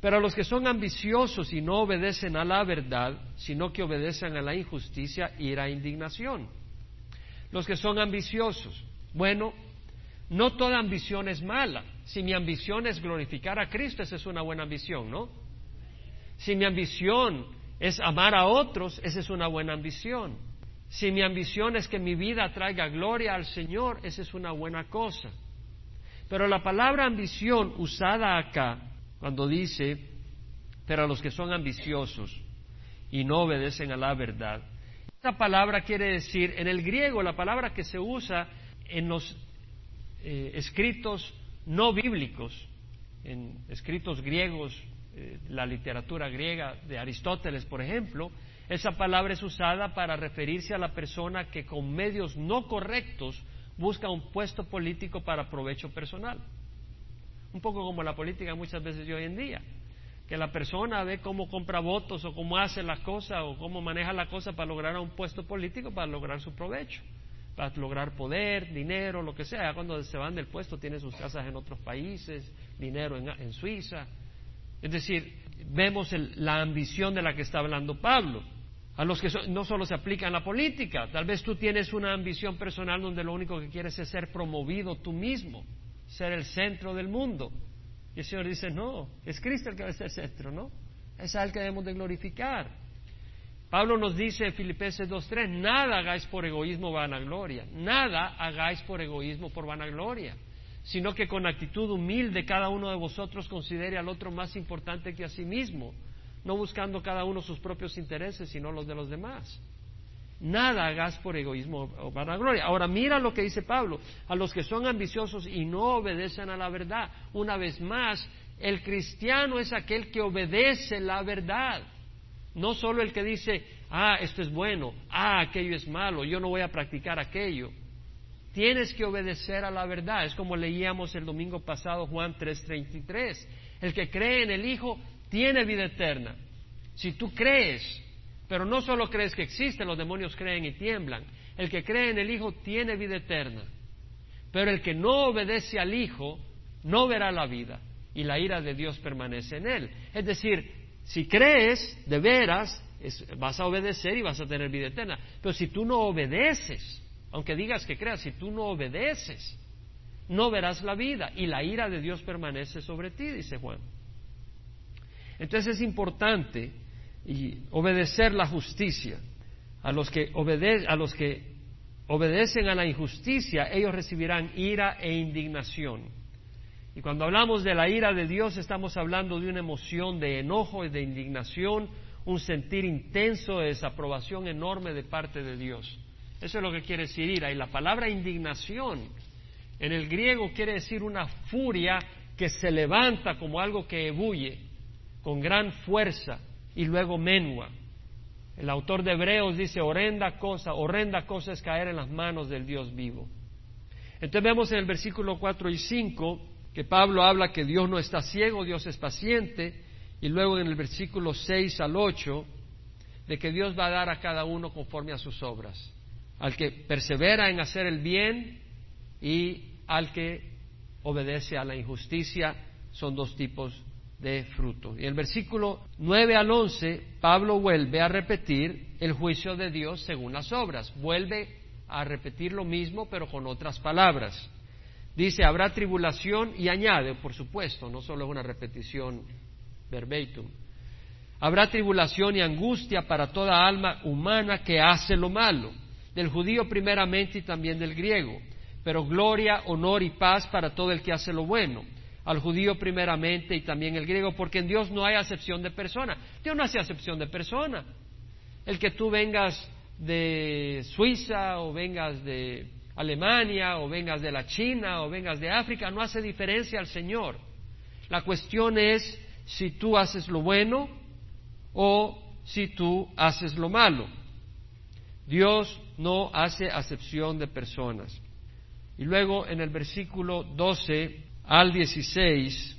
Pero los que son ambiciosos y no obedecen a la verdad, sino que obedecen a la injusticia, irá indignación. Los que son ambiciosos, bueno, no toda ambición es mala. Si mi ambición es glorificar a Cristo, esa es una buena ambición, ¿no? Si mi ambición es amar a otros, esa es una buena ambición. Si mi ambición es que mi vida traiga gloria al Señor, esa es una buena cosa. Pero la palabra ambición usada acá cuando dice, pero a los que son ambiciosos y no obedecen a la verdad. Esta palabra quiere decir, en el griego, la palabra que se usa en los eh, escritos no bíblicos, en escritos griegos, eh, la literatura griega de Aristóteles, por ejemplo, esa palabra es usada para referirse a la persona que con medios no correctos busca un puesto político para provecho personal. Un poco como la política muchas veces de hoy en día, que la persona ve cómo compra votos o cómo hace las cosas o cómo maneja la cosa para lograr un puesto político, para lograr su provecho, para lograr poder, dinero, lo que sea. Cuando se van del puesto tienen sus casas en otros países, dinero en, Suiza. Es decir, vemos la ambición de la que está hablando Pablo. A los que no solo se aplica en la política, tal vez tú tienes una ambición personal donde lo único que quieres es ser promovido tú mismo ser el centro del mundo. Y el Señor dice, no, es Cristo el que va a ser el centro, ¿no? Es a Él que debemos de glorificar. Pablo nos dice en Filipenses 2.3, nada hagáis por egoísmo vanagloria, nada hagáis por egoísmo por vanagloria, sino que con actitud humilde cada uno de vosotros considere al otro más importante que a sí mismo, no buscando cada uno sus propios intereses, sino los de los demás. Nada hagas por egoísmo o vanagloria. Ahora mira lo que dice Pablo, a los que son ambiciosos y no obedecen a la verdad. Una vez más, el cristiano es aquel que obedece la verdad. No solo el que dice, ah, esto es bueno, ah, aquello es malo, yo no voy a practicar aquello. Tienes que obedecer a la verdad. Es como leíamos el domingo pasado Juan 3:33. El que cree en el Hijo tiene vida eterna. Si tú crees pero no solo crees que existe, los demonios creen y tiemblan. El que cree en el Hijo tiene vida eterna. Pero el que no obedece al Hijo no verá la vida y la ira de Dios permanece en él. Es decir, si crees de veras, vas a obedecer y vas a tener vida eterna. Pero si tú no obedeces, aunque digas que creas, si tú no obedeces, no verás la vida y la ira de Dios permanece sobre ti, dice Juan. Entonces es importante y obedecer la justicia. A los que, a los que obedecen a la injusticia, ellos recibirán ira e indignación. Y cuando hablamos de la ira de Dios, estamos hablando de una emoción de enojo y de indignación, un sentir intenso de desaprobación enorme de parte de Dios. Eso es lo que quiere decir ira. Y la palabra indignación en el griego quiere decir una furia que se levanta como algo que ebulle con gran fuerza y luego menua. El autor de Hebreos dice, horrenda cosa, horrenda cosa es caer en las manos del Dios vivo. Entonces vemos en el versículo 4 y 5 que Pablo habla que Dios no está ciego, Dios es paciente, y luego en el versículo 6 al 8 de que Dios va a dar a cada uno conforme a sus obras, al que persevera en hacer el bien y al que obedece a la injusticia, son dos tipos de fruto. Y el versículo 9 al 11, Pablo vuelve a repetir el juicio de Dios según las obras. Vuelve a repetir lo mismo, pero con otras palabras. Dice, habrá tribulación y añade, por supuesto, no solo es una repetición verbatim. Habrá tribulación y angustia para toda alma humana que hace lo malo, del judío primeramente y también del griego, pero gloria, honor y paz para todo el que hace lo bueno al judío primeramente y también el griego, porque en Dios no hay acepción de persona. Dios no hace acepción de persona. El que tú vengas de Suiza o vengas de Alemania o vengas de la China o vengas de África no hace diferencia al Señor. La cuestión es si tú haces lo bueno o si tú haces lo malo. Dios no hace acepción de personas. Y luego en el versículo 12 al 16,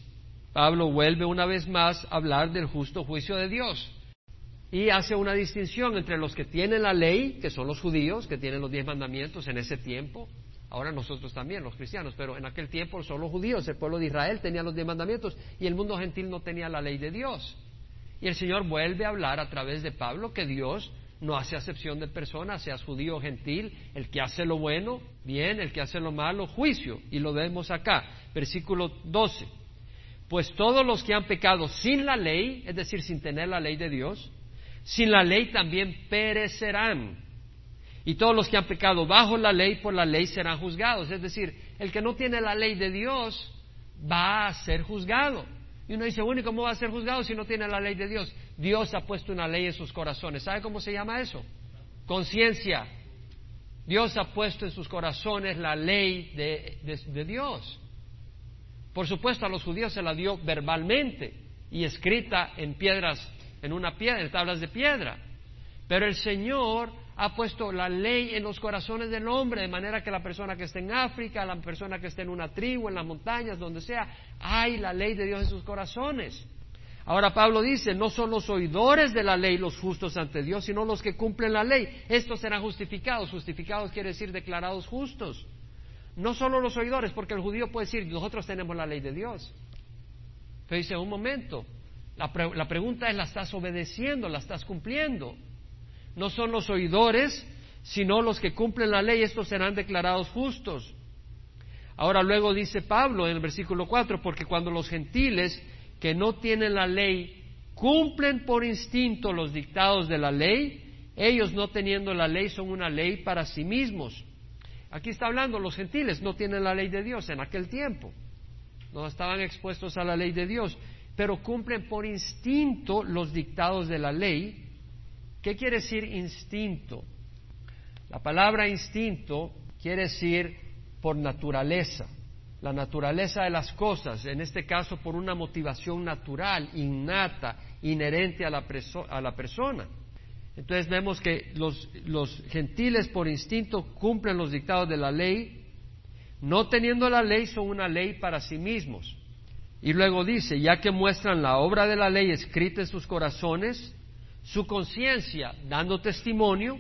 Pablo vuelve una vez más a hablar del justo juicio de Dios y hace una distinción entre los que tienen la ley, que son los judíos, que tienen los diez mandamientos en ese tiempo, ahora nosotros también, los cristianos, pero en aquel tiempo son los judíos, el pueblo de Israel tenía los diez mandamientos y el mundo gentil no tenía la ley de Dios. Y el Señor vuelve a hablar a través de Pablo que Dios no hace acepción de personas, seas judío o gentil, el que hace lo bueno, bien, el que hace lo malo, juicio. Y lo vemos acá, versículo 12. Pues todos los que han pecado sin la ley, es decir, sin tener la ley de Dios, sin la ley también perecerán. Y todos los que han pecado bajo la ley, por la ley serán juzgados. Es decir, el que no tiene la ley de Dios va a ser juzgado. Y uno dice, bueno, ¿y cómo va a ser juzgado si no tiene la ley de Dios? Dios ha puesto una ley en sus corazones. ¿Sabe cómo se llama eso? Conciencia. Dios ha puesto en sus corazones la ley de, Dios. Por supuesto, a los judíos se la dio verbalmente y escrita en piedras, en una piedra, en tablas de piedra. Pero el Señor ha puesto la ley en los corazones del hombre, de manera que la persona que esté en África, la persona que esté en una tribu, en las montañas, donde sea, hay la ley de Dios en sus corazones. Ahora Pablo dice, no son los oidores de la ley los justos ante Dios, sino los que cumplen la ley. Estos serán justificados. Justificados quiere decir declarados justos. No solo los oidores, porque el judío puede decir, nosotros tenemos la ley de Dios. Pero dice, un momento, la, la pregunta es, ¿la estás obedeciendo? ¿La estás cumpliendo? No son los oidores, sino los que cumplen la ley, estos serán declarados justos. Ahora luego dice Pablo en el versículo 4, porque cuando los gentiles que no tienen la ley cumplen por instinto los dictados de la ley, ellos no teniendo la ley son una ley para sí mismos. Aquí está hablando, los gentiles no tienen la ley de Dios en aquel tiempo, no estaban expuestos a la ley de Dios, pero cumplen por instinto los dictados de la ley ¿Qué quiere decir instinto? La palabra instinto quiere decir por naturaleza, la naturaleza de las cosas, en este caso por una motivación natural, innata, inherente a la, a la persona. Entonces vemos que los, los gentiles por instinto cumplen los dictados de la ley, no teniendo la ley son una ley para sí mismos. Y luego dice, ya que muestran la obra de la ley escrita en sus corazones, su conciencia dando testimonio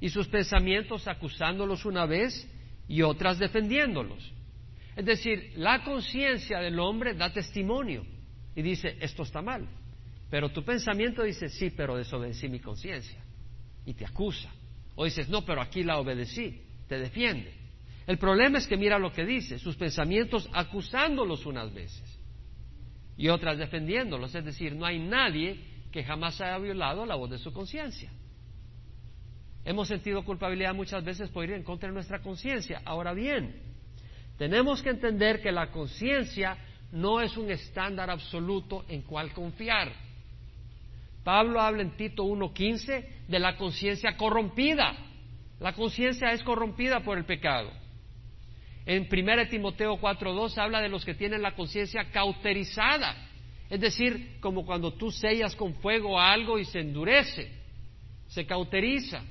y sus pensamientos acusándolos una vez y otras defendiéndolos. Es decir, la conciencia del hombre da testimonio y dice, esto está mal. Pero tu pensamiento dice, sí, pero desobedecí mi conciencia y te acusa. O dices, no, pero aquí la obedecí, te defiende. El problema es que mira lo que dice, sus pensamientos acusándolos unas veces y otras defendiéndolos. Es decir, no hay nadie que jamás haya violado la voz de su conciencia. Hemos sentido culpabilidad muchas veces por ir en contra de nuestra conciencia. Ahora bien, tenemos que entender que la conciencia no es un estándar absoluto en cual confiar. Pablo habla en Tito 1.15 de la conciencia corrompida. La conciencia es corrompida por el pecado. En 1 Timoteo 4.2 habla de los que tienen la conciencia cauterizada. Es decir, como cuando tú sellas con fuego algo y se endurece, se cauteriza.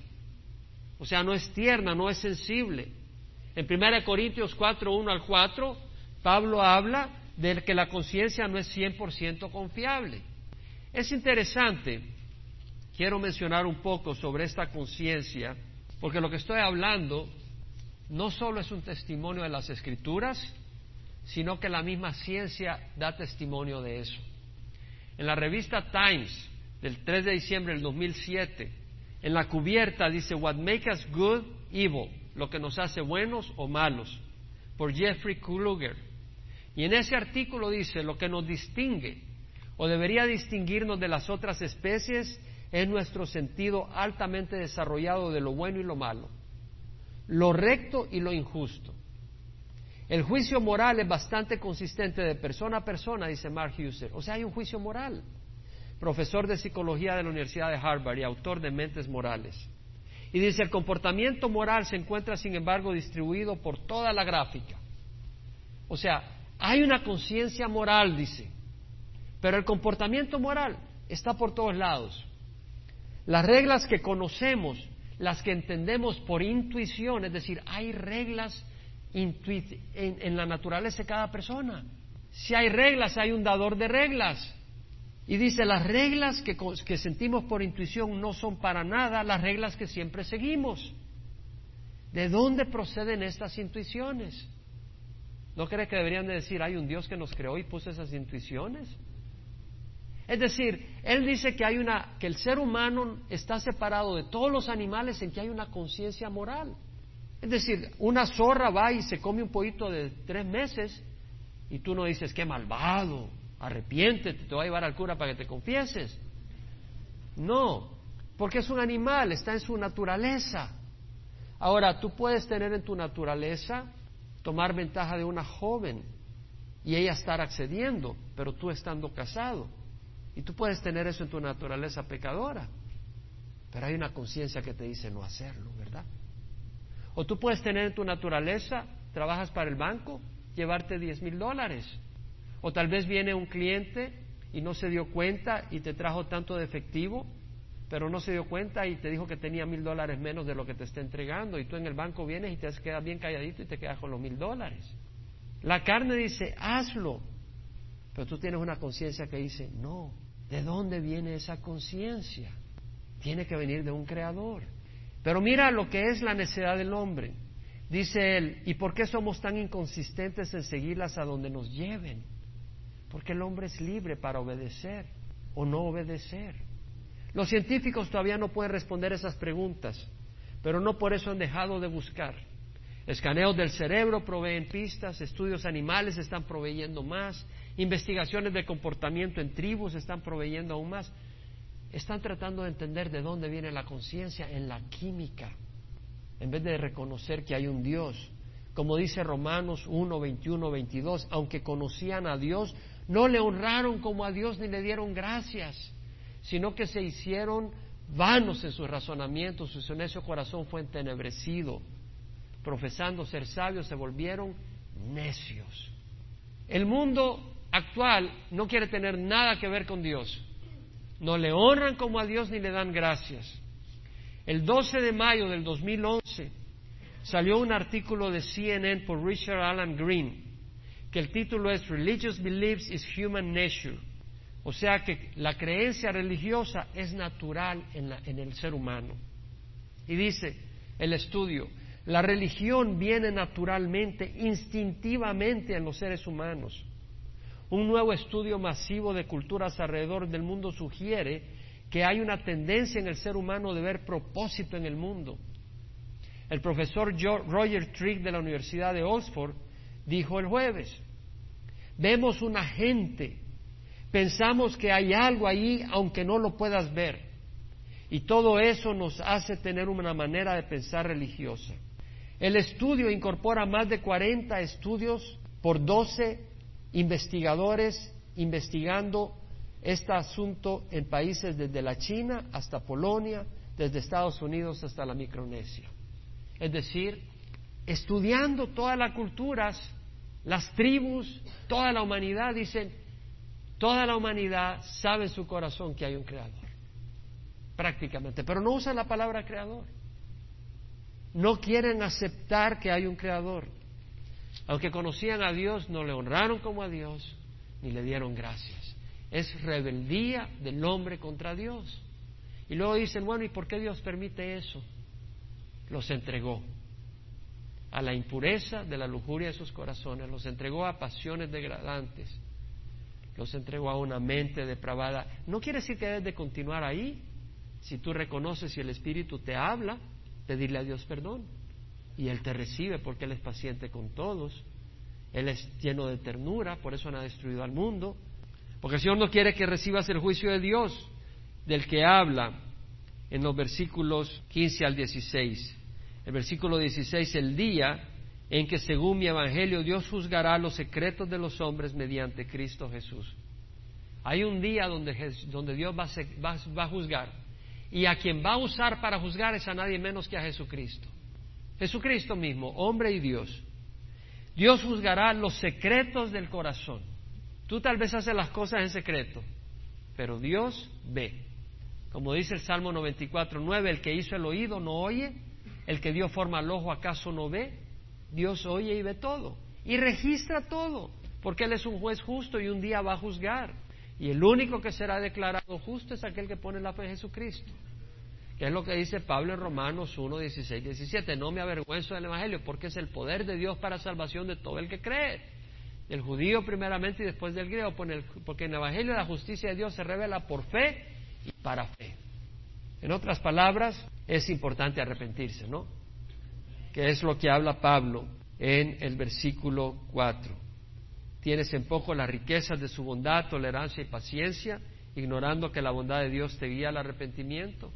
O sea, no es tierna, no es sensible. En 1 Corintios 4, 1 al 4, Pablo habla de que la conciencia no es 100% confiable. Es interesante, quiero mencionar un poco sobre esta conciencia, porque lo que estoy hablando no solo es un testimonio de las escrituras, sino que la misma ciencia da testimonio de eso. En la revista Times del 3 de diciembre del 2007, en la cubierta dice What makes us good, evil, lo que nos hace buenos o malos, por Jeffrey Kluger. Y en ese artículo dice lo que nos distingue o debería distinguirnos de las otras especies es nuestro sentido altamente desarrollado de lo bueno y lo malo, lo recto y lo injusto, el juicio moral es bastante consistente de persona a persona, dice Mark Husser. O sea, hay un juicio moral. Profesor de psicología de la Universidad de Harvard y autor de Mentes Morales. Y dice, el comportamiento moral se encuentra, sin embargo, distribuido por toda la gráfica. O sea, hay una conciencia moral, dice, pero el comportamiento moral está por todos lados. Las reglas que conocemos, las que entendemos por intuición, es decir, hay reglas en, la naturaleza de cada persona. Si hay reglas, hay un dador de reglas. Y dice, las reglas que, que, sentimos por intuición no son para nada las reglas que siempre seguimos. ¿De dónde proceden estas intuiciones? ¿No crees que deberían de decir, hay un Dios que nos creó y puso esas intuiciones? Es decir, él dice que hay una, que el ser humano está separado de todos los animales en que hay una conciencia moral. Es decir, una zorra va y se come un poquito de tres meses y tú no dices, qué malvado, arrepiéntete, te voy a llevar al cura para que te confieses. No, porque es un animal, está en su naturaleza. Ahora, tú puedes tener en tu naturaleza tomar ventaja de una joven y ella estar accediendo, pero tú estando casado. Y tú puedes tener eso en tu naturaleza pecadora, pero hay una conciencia que te dice no hacerlo, ¿verdad? O tú puedes tener en tu naturaleza, trabajas para el banco, llevarte diez mil dólares. O tal vez viene un cliente y no se dio cuenta y te trajo tanto de efectivo, pero no se dio cuenta y te dijo que tenía mil dólares menos de lo que te está entregando. Y tú en el banco vienes y te quedas bien calladito y te quedas con los mil dólares. La carne dice, hazlo. Pero tú tienes una conciencia que dice, no, ¿De dónde viene esa conciencia? Tiene que venir de un creador. Pero mira lo que es la necedad del hombre. Dice él, ¿y por qué somos tan inconsistentes en seguirlas a donde nos lleven? Porque el hombre es libre para obedecer o no obedecer. Los científicos todavía no pueden responder esas preguntas, pero no por eso han dejado de buscar. Escaneos del cerebro proveen pistas, estudios animales están proveyendo más, investigaciones de comportamiento en tribus están proveyendo aún más. Están tratando de entender de dónde viene la conciencia en la química, en vez de reconocer que hay un Dios. Como dice Romanos 1, 21, 22, aunque conocían a Dios, no le honraron como a Dios ni le dieron gracias, sino que se hicieron vanos en sus razonamientos, su necio corazón fue entenebrecido. Profesando ser sabios, se volvieron necios. El mundo actual no quiere tener nada que ver con Dios. No le honran como a Dios ni le dan gracias. El 12 de mayo del 2011 salió un artículo de CNN por Richard Alan Green, que el título es Religious Beliefs is Human Nature. O sea que la creencia religiosa es natural en, en el ser humano. Y dice el estudio, la religión viene naturalmente, instintivamente en los seres humanos. Un nuevo estudio masivo de culturas alrededor del mundo sugiere que hay una tendencia en el ser humano de ver propósito en el mundo. El profesor Roger Trigg de la Universidad de Oxford dijo el jueves, vemos una gente, pensamos que hay algo ahí aunque no lo puedas ver. Y todo eso nos hace tener una manera de pensar religiosa. El estudio incorpora más de 40 estudios por 12 investigadores investigando este asunto en países desde la China hasta Polonia, desde Estados Unidos hasta la Micronesia. Es decir, estudiando todas las culturas, las tribus, toda la humanidad, dicen, toda la humanidad sabe en su corazón que hay un creador, prácticamente, pero no usan la palabra creador. No quieren aceptar que hay un creador. Aunque conocían a Dios, no le honraron como a Dios, ni le dieron gracias. Es rebeldía del hombre contra Dios. Y luego dicen, bueno, ¿y por qué Dios permite eso? Los entregó a la impureza de la lujuria de sus corazones, los entregó a pasiones degradantes, los entregó a una mente depravada. No quiere decir que debes de continuar ahí. Si tú reconoces si el Espíritu te habla, pedirle a Dios perdón y Él te recibe porque Él es paciente con todos. Él es lleno de ternura, por eso no ha destruido al mundo. Porque el Señor no quiere que recibas el juicio de Dios, del que habla en los versículos 15 al 16. El versículo 16, el día en que según mi evangelio Dios juzgará los secretos de los hombres mediante Cristo Jesús. Hay un día donde, Dios va a, va a juzgar. Y a quien va a usar para juzgar es a nadie menos que a Jesucristo. Jesucristo mismo, hombre y Dios. Dios juzgará los secretos del corazón. Tú tal vez haces las cosas en secreto, pero Dios ve. Como dice el Salmo 94, 9, el que hizo el oído no oye, el que dio forma al ojo acaso no ve. Dios oye y ve todo y registra todo, porque Él es un juez justo y un día va a juzgar. Y el único que será declarado justo es aquel que pone la fe en Jesucristo. Que es lo que dice Pablo en Romanos 1, 16, 17. No me avergüenzo del Evangelio, porque es el poder de Dios para salvación de todo el que cree. El judío primeramente y después del griego, porque en el Evangelio la justicia de Dios se revela por fe y para fe. En otras palabras, es importante arrepentirse, ¿no? Que es lo que habla Pablo en el versículo 4. Tienes en poco las riquezas de su bondad, tolerancia y paciencia, ignorando que la bondad de Dios te guía al arrepentimiento.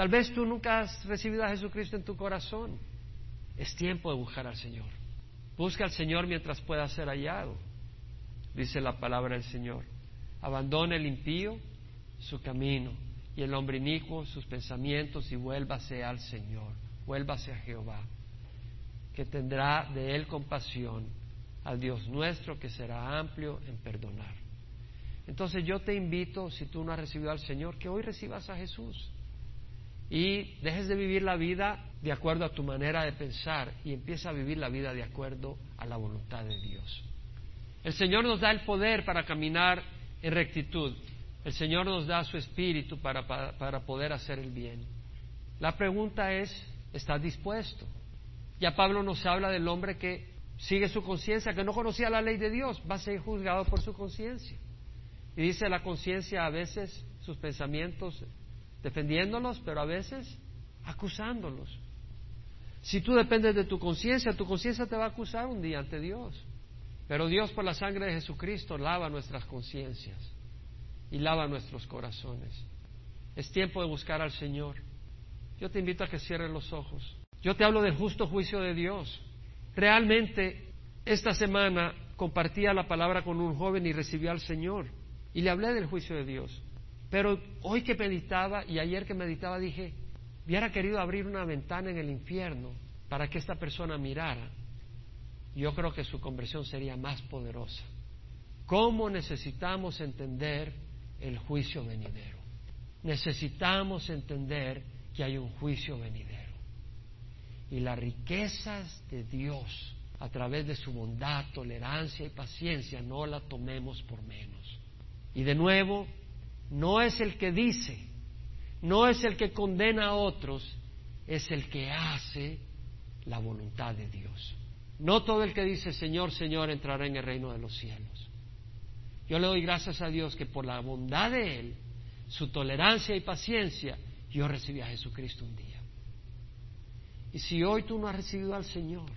Tal vez tú nunca has recibido a Jesucristo en tu corazón. Es tiempo de buscar al Señor. Busca al Señor mientras pueda ser hallado, dice la palabra del Señor. Abandone el impío su camino y el hombre inicuo sus pensamientos y vuélvase al Señor, vuélvase a Jehová, que tendrá de él compasión, al Dios nuestro que será amplio en perdonar. Entonces yo te invito, si tú no has recibido al Señor, que hoy recibas a Jesús y dejes de vivir la vida de acuerdo a tu manera de pensar y empieza a vivir la vida de acuerdo a la voluntad de Dios. El Señor nos da el poder para caminar en rectitud. El Señor nos da su espíritu para, para, poder hacer el bien. La pregunta es, ¿estás dispuesto? Ya Pablo nos habla del hombre que sigue su conciencia, que no conocía la ley de Dios, va a ser juzgado por su conciencia. Y dice la conciencia a veces sus pensamientos defendiéndolos, pero a veces acusándolos. Si tú dependes de tu conciencia, tu conciencia te va a acusar un día ante Dios. Pero Dios por la sangre de Jesucristo lava nuestras conciencias y lava nuestros corazones. Es tiempo de buscar al Señor. Yo te invito a que cierres los ojos. Yo te hablo del justo juicio de Dios. Realmente, esta semana compartía la palabra con un joven y recibió al Señor. Y le hablé del juicio de Dios. Pero hoy que meditaba y ayer que meditaba dije, hubiera querido abrir una ventana en el infierno para que esta persona mirara. Yo creo que su conversión sería más poderosa. ¿Cómo necesitamos entender el juicio venidero? Necesitamos entender que hay un juicio venidero. Y las riquezas de Dios a través de su bondad, tolerancia y paciencia no la tomemos por menos. Y de nuevo, no es el que dice, no es el que condena a otros, es el que hace la voluntad de Dios. No todo el que dice Señor, Señor entrará en el reino de los cielos. Yo le doy gracias a Dios que por la bondad de Él, su tolerancia y paciencia, yo recibí a Jesucristo un día. Y si hoy tú no has recibido al Señor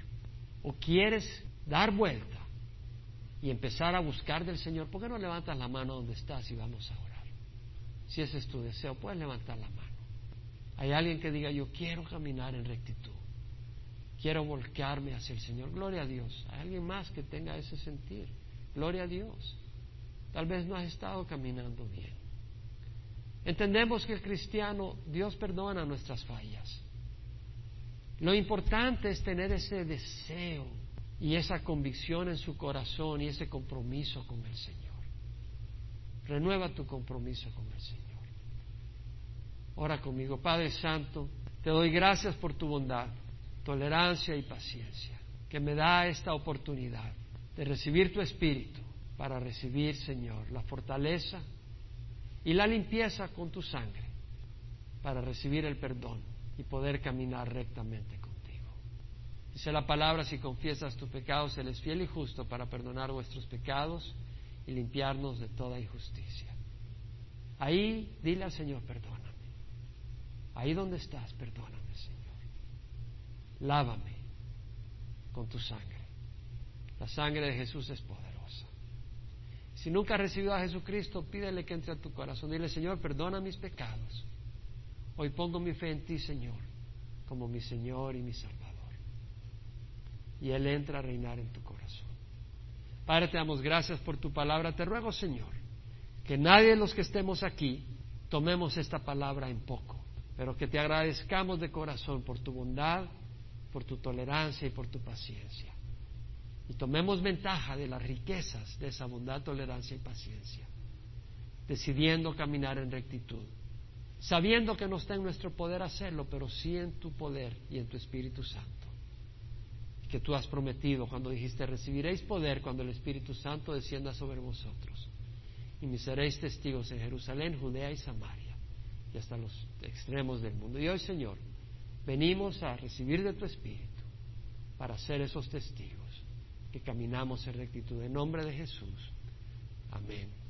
o quieres dar vuelta y empezar a buscar del Señor, ¿por qué no levantas la mano donde estás y vamos a orar? Si ese es tu deseo, puedes levantar la mano. Hay alguien que diga, yo quiero caminar en rectitud. Quiero volcarme hacia el Señor. Gloria a Dios. Hay alguien más que tenga ese sentir. Gloria a Dios. Tal vez no has estado caminando bien. Entendemos que el cristiano, Dios perdona nuestras fallas. Lo importante es tener ese deseo y esa convicción en su corazón y ese compromiso con el Señor. Renueva tu compromiso con el Señor. Ora conmigo, Padre Santo, te doy gracias por tu bondad, tolerancia y paciencia, que me da esta oportunidad de recibir tu Espíritu para recibir, Señor, la fortaleza y la limpieza con tu sangre, para recibir el perdón y poder caminar rectamente contigo. Dice la palabra, si confiesas tus pecados, Él es fiel y justo para perdonar vuestros pecados y limpiarnos de toda injusticia. Ahí dile al Señor, perdóname. Ahí donde estás, perdóname, Señor. Lávame con tu sangre. La sangre de Jesús es poderosa. Si nunca has recibido a Jesucristo, pídele que entre a tu corazón. Dile, Señor, perdona mis pecados. Hoy pongo mi fe en ti, Señor, como mi Señor y mi Salvador. Y Él entra a reinar en tu corazón. Padre, te damos gracias por tu palabra. Te ruego, Señor, Que nadie de los que estemos aquí tomemos esta palabra en poco, pero que te agradezcamos de corazón por tu bondad, por tu tolerancia y por tu paciencia. Y tomemos ventaja de las riquezas de esa bondad, tolerancia y paciencia, decidiendo caminar en rectitud, sabiendo que no está en nuestro poder hacerlo, pero sí en tu poder y en tu Espíritu Santo. Que tú has prometido cuando dijiste, recibiréis poder cuando el Espíritu Santo descienda sobre vosotros y me seréis testigos en Jerusalén, Judea y Samaria, y hasta los extremos del mundo. Y hoy, Señor, venimos a recibir de tu Espíritu para ser esos testigos que caminamos en rectitud. En nombre de Jesús. Amén.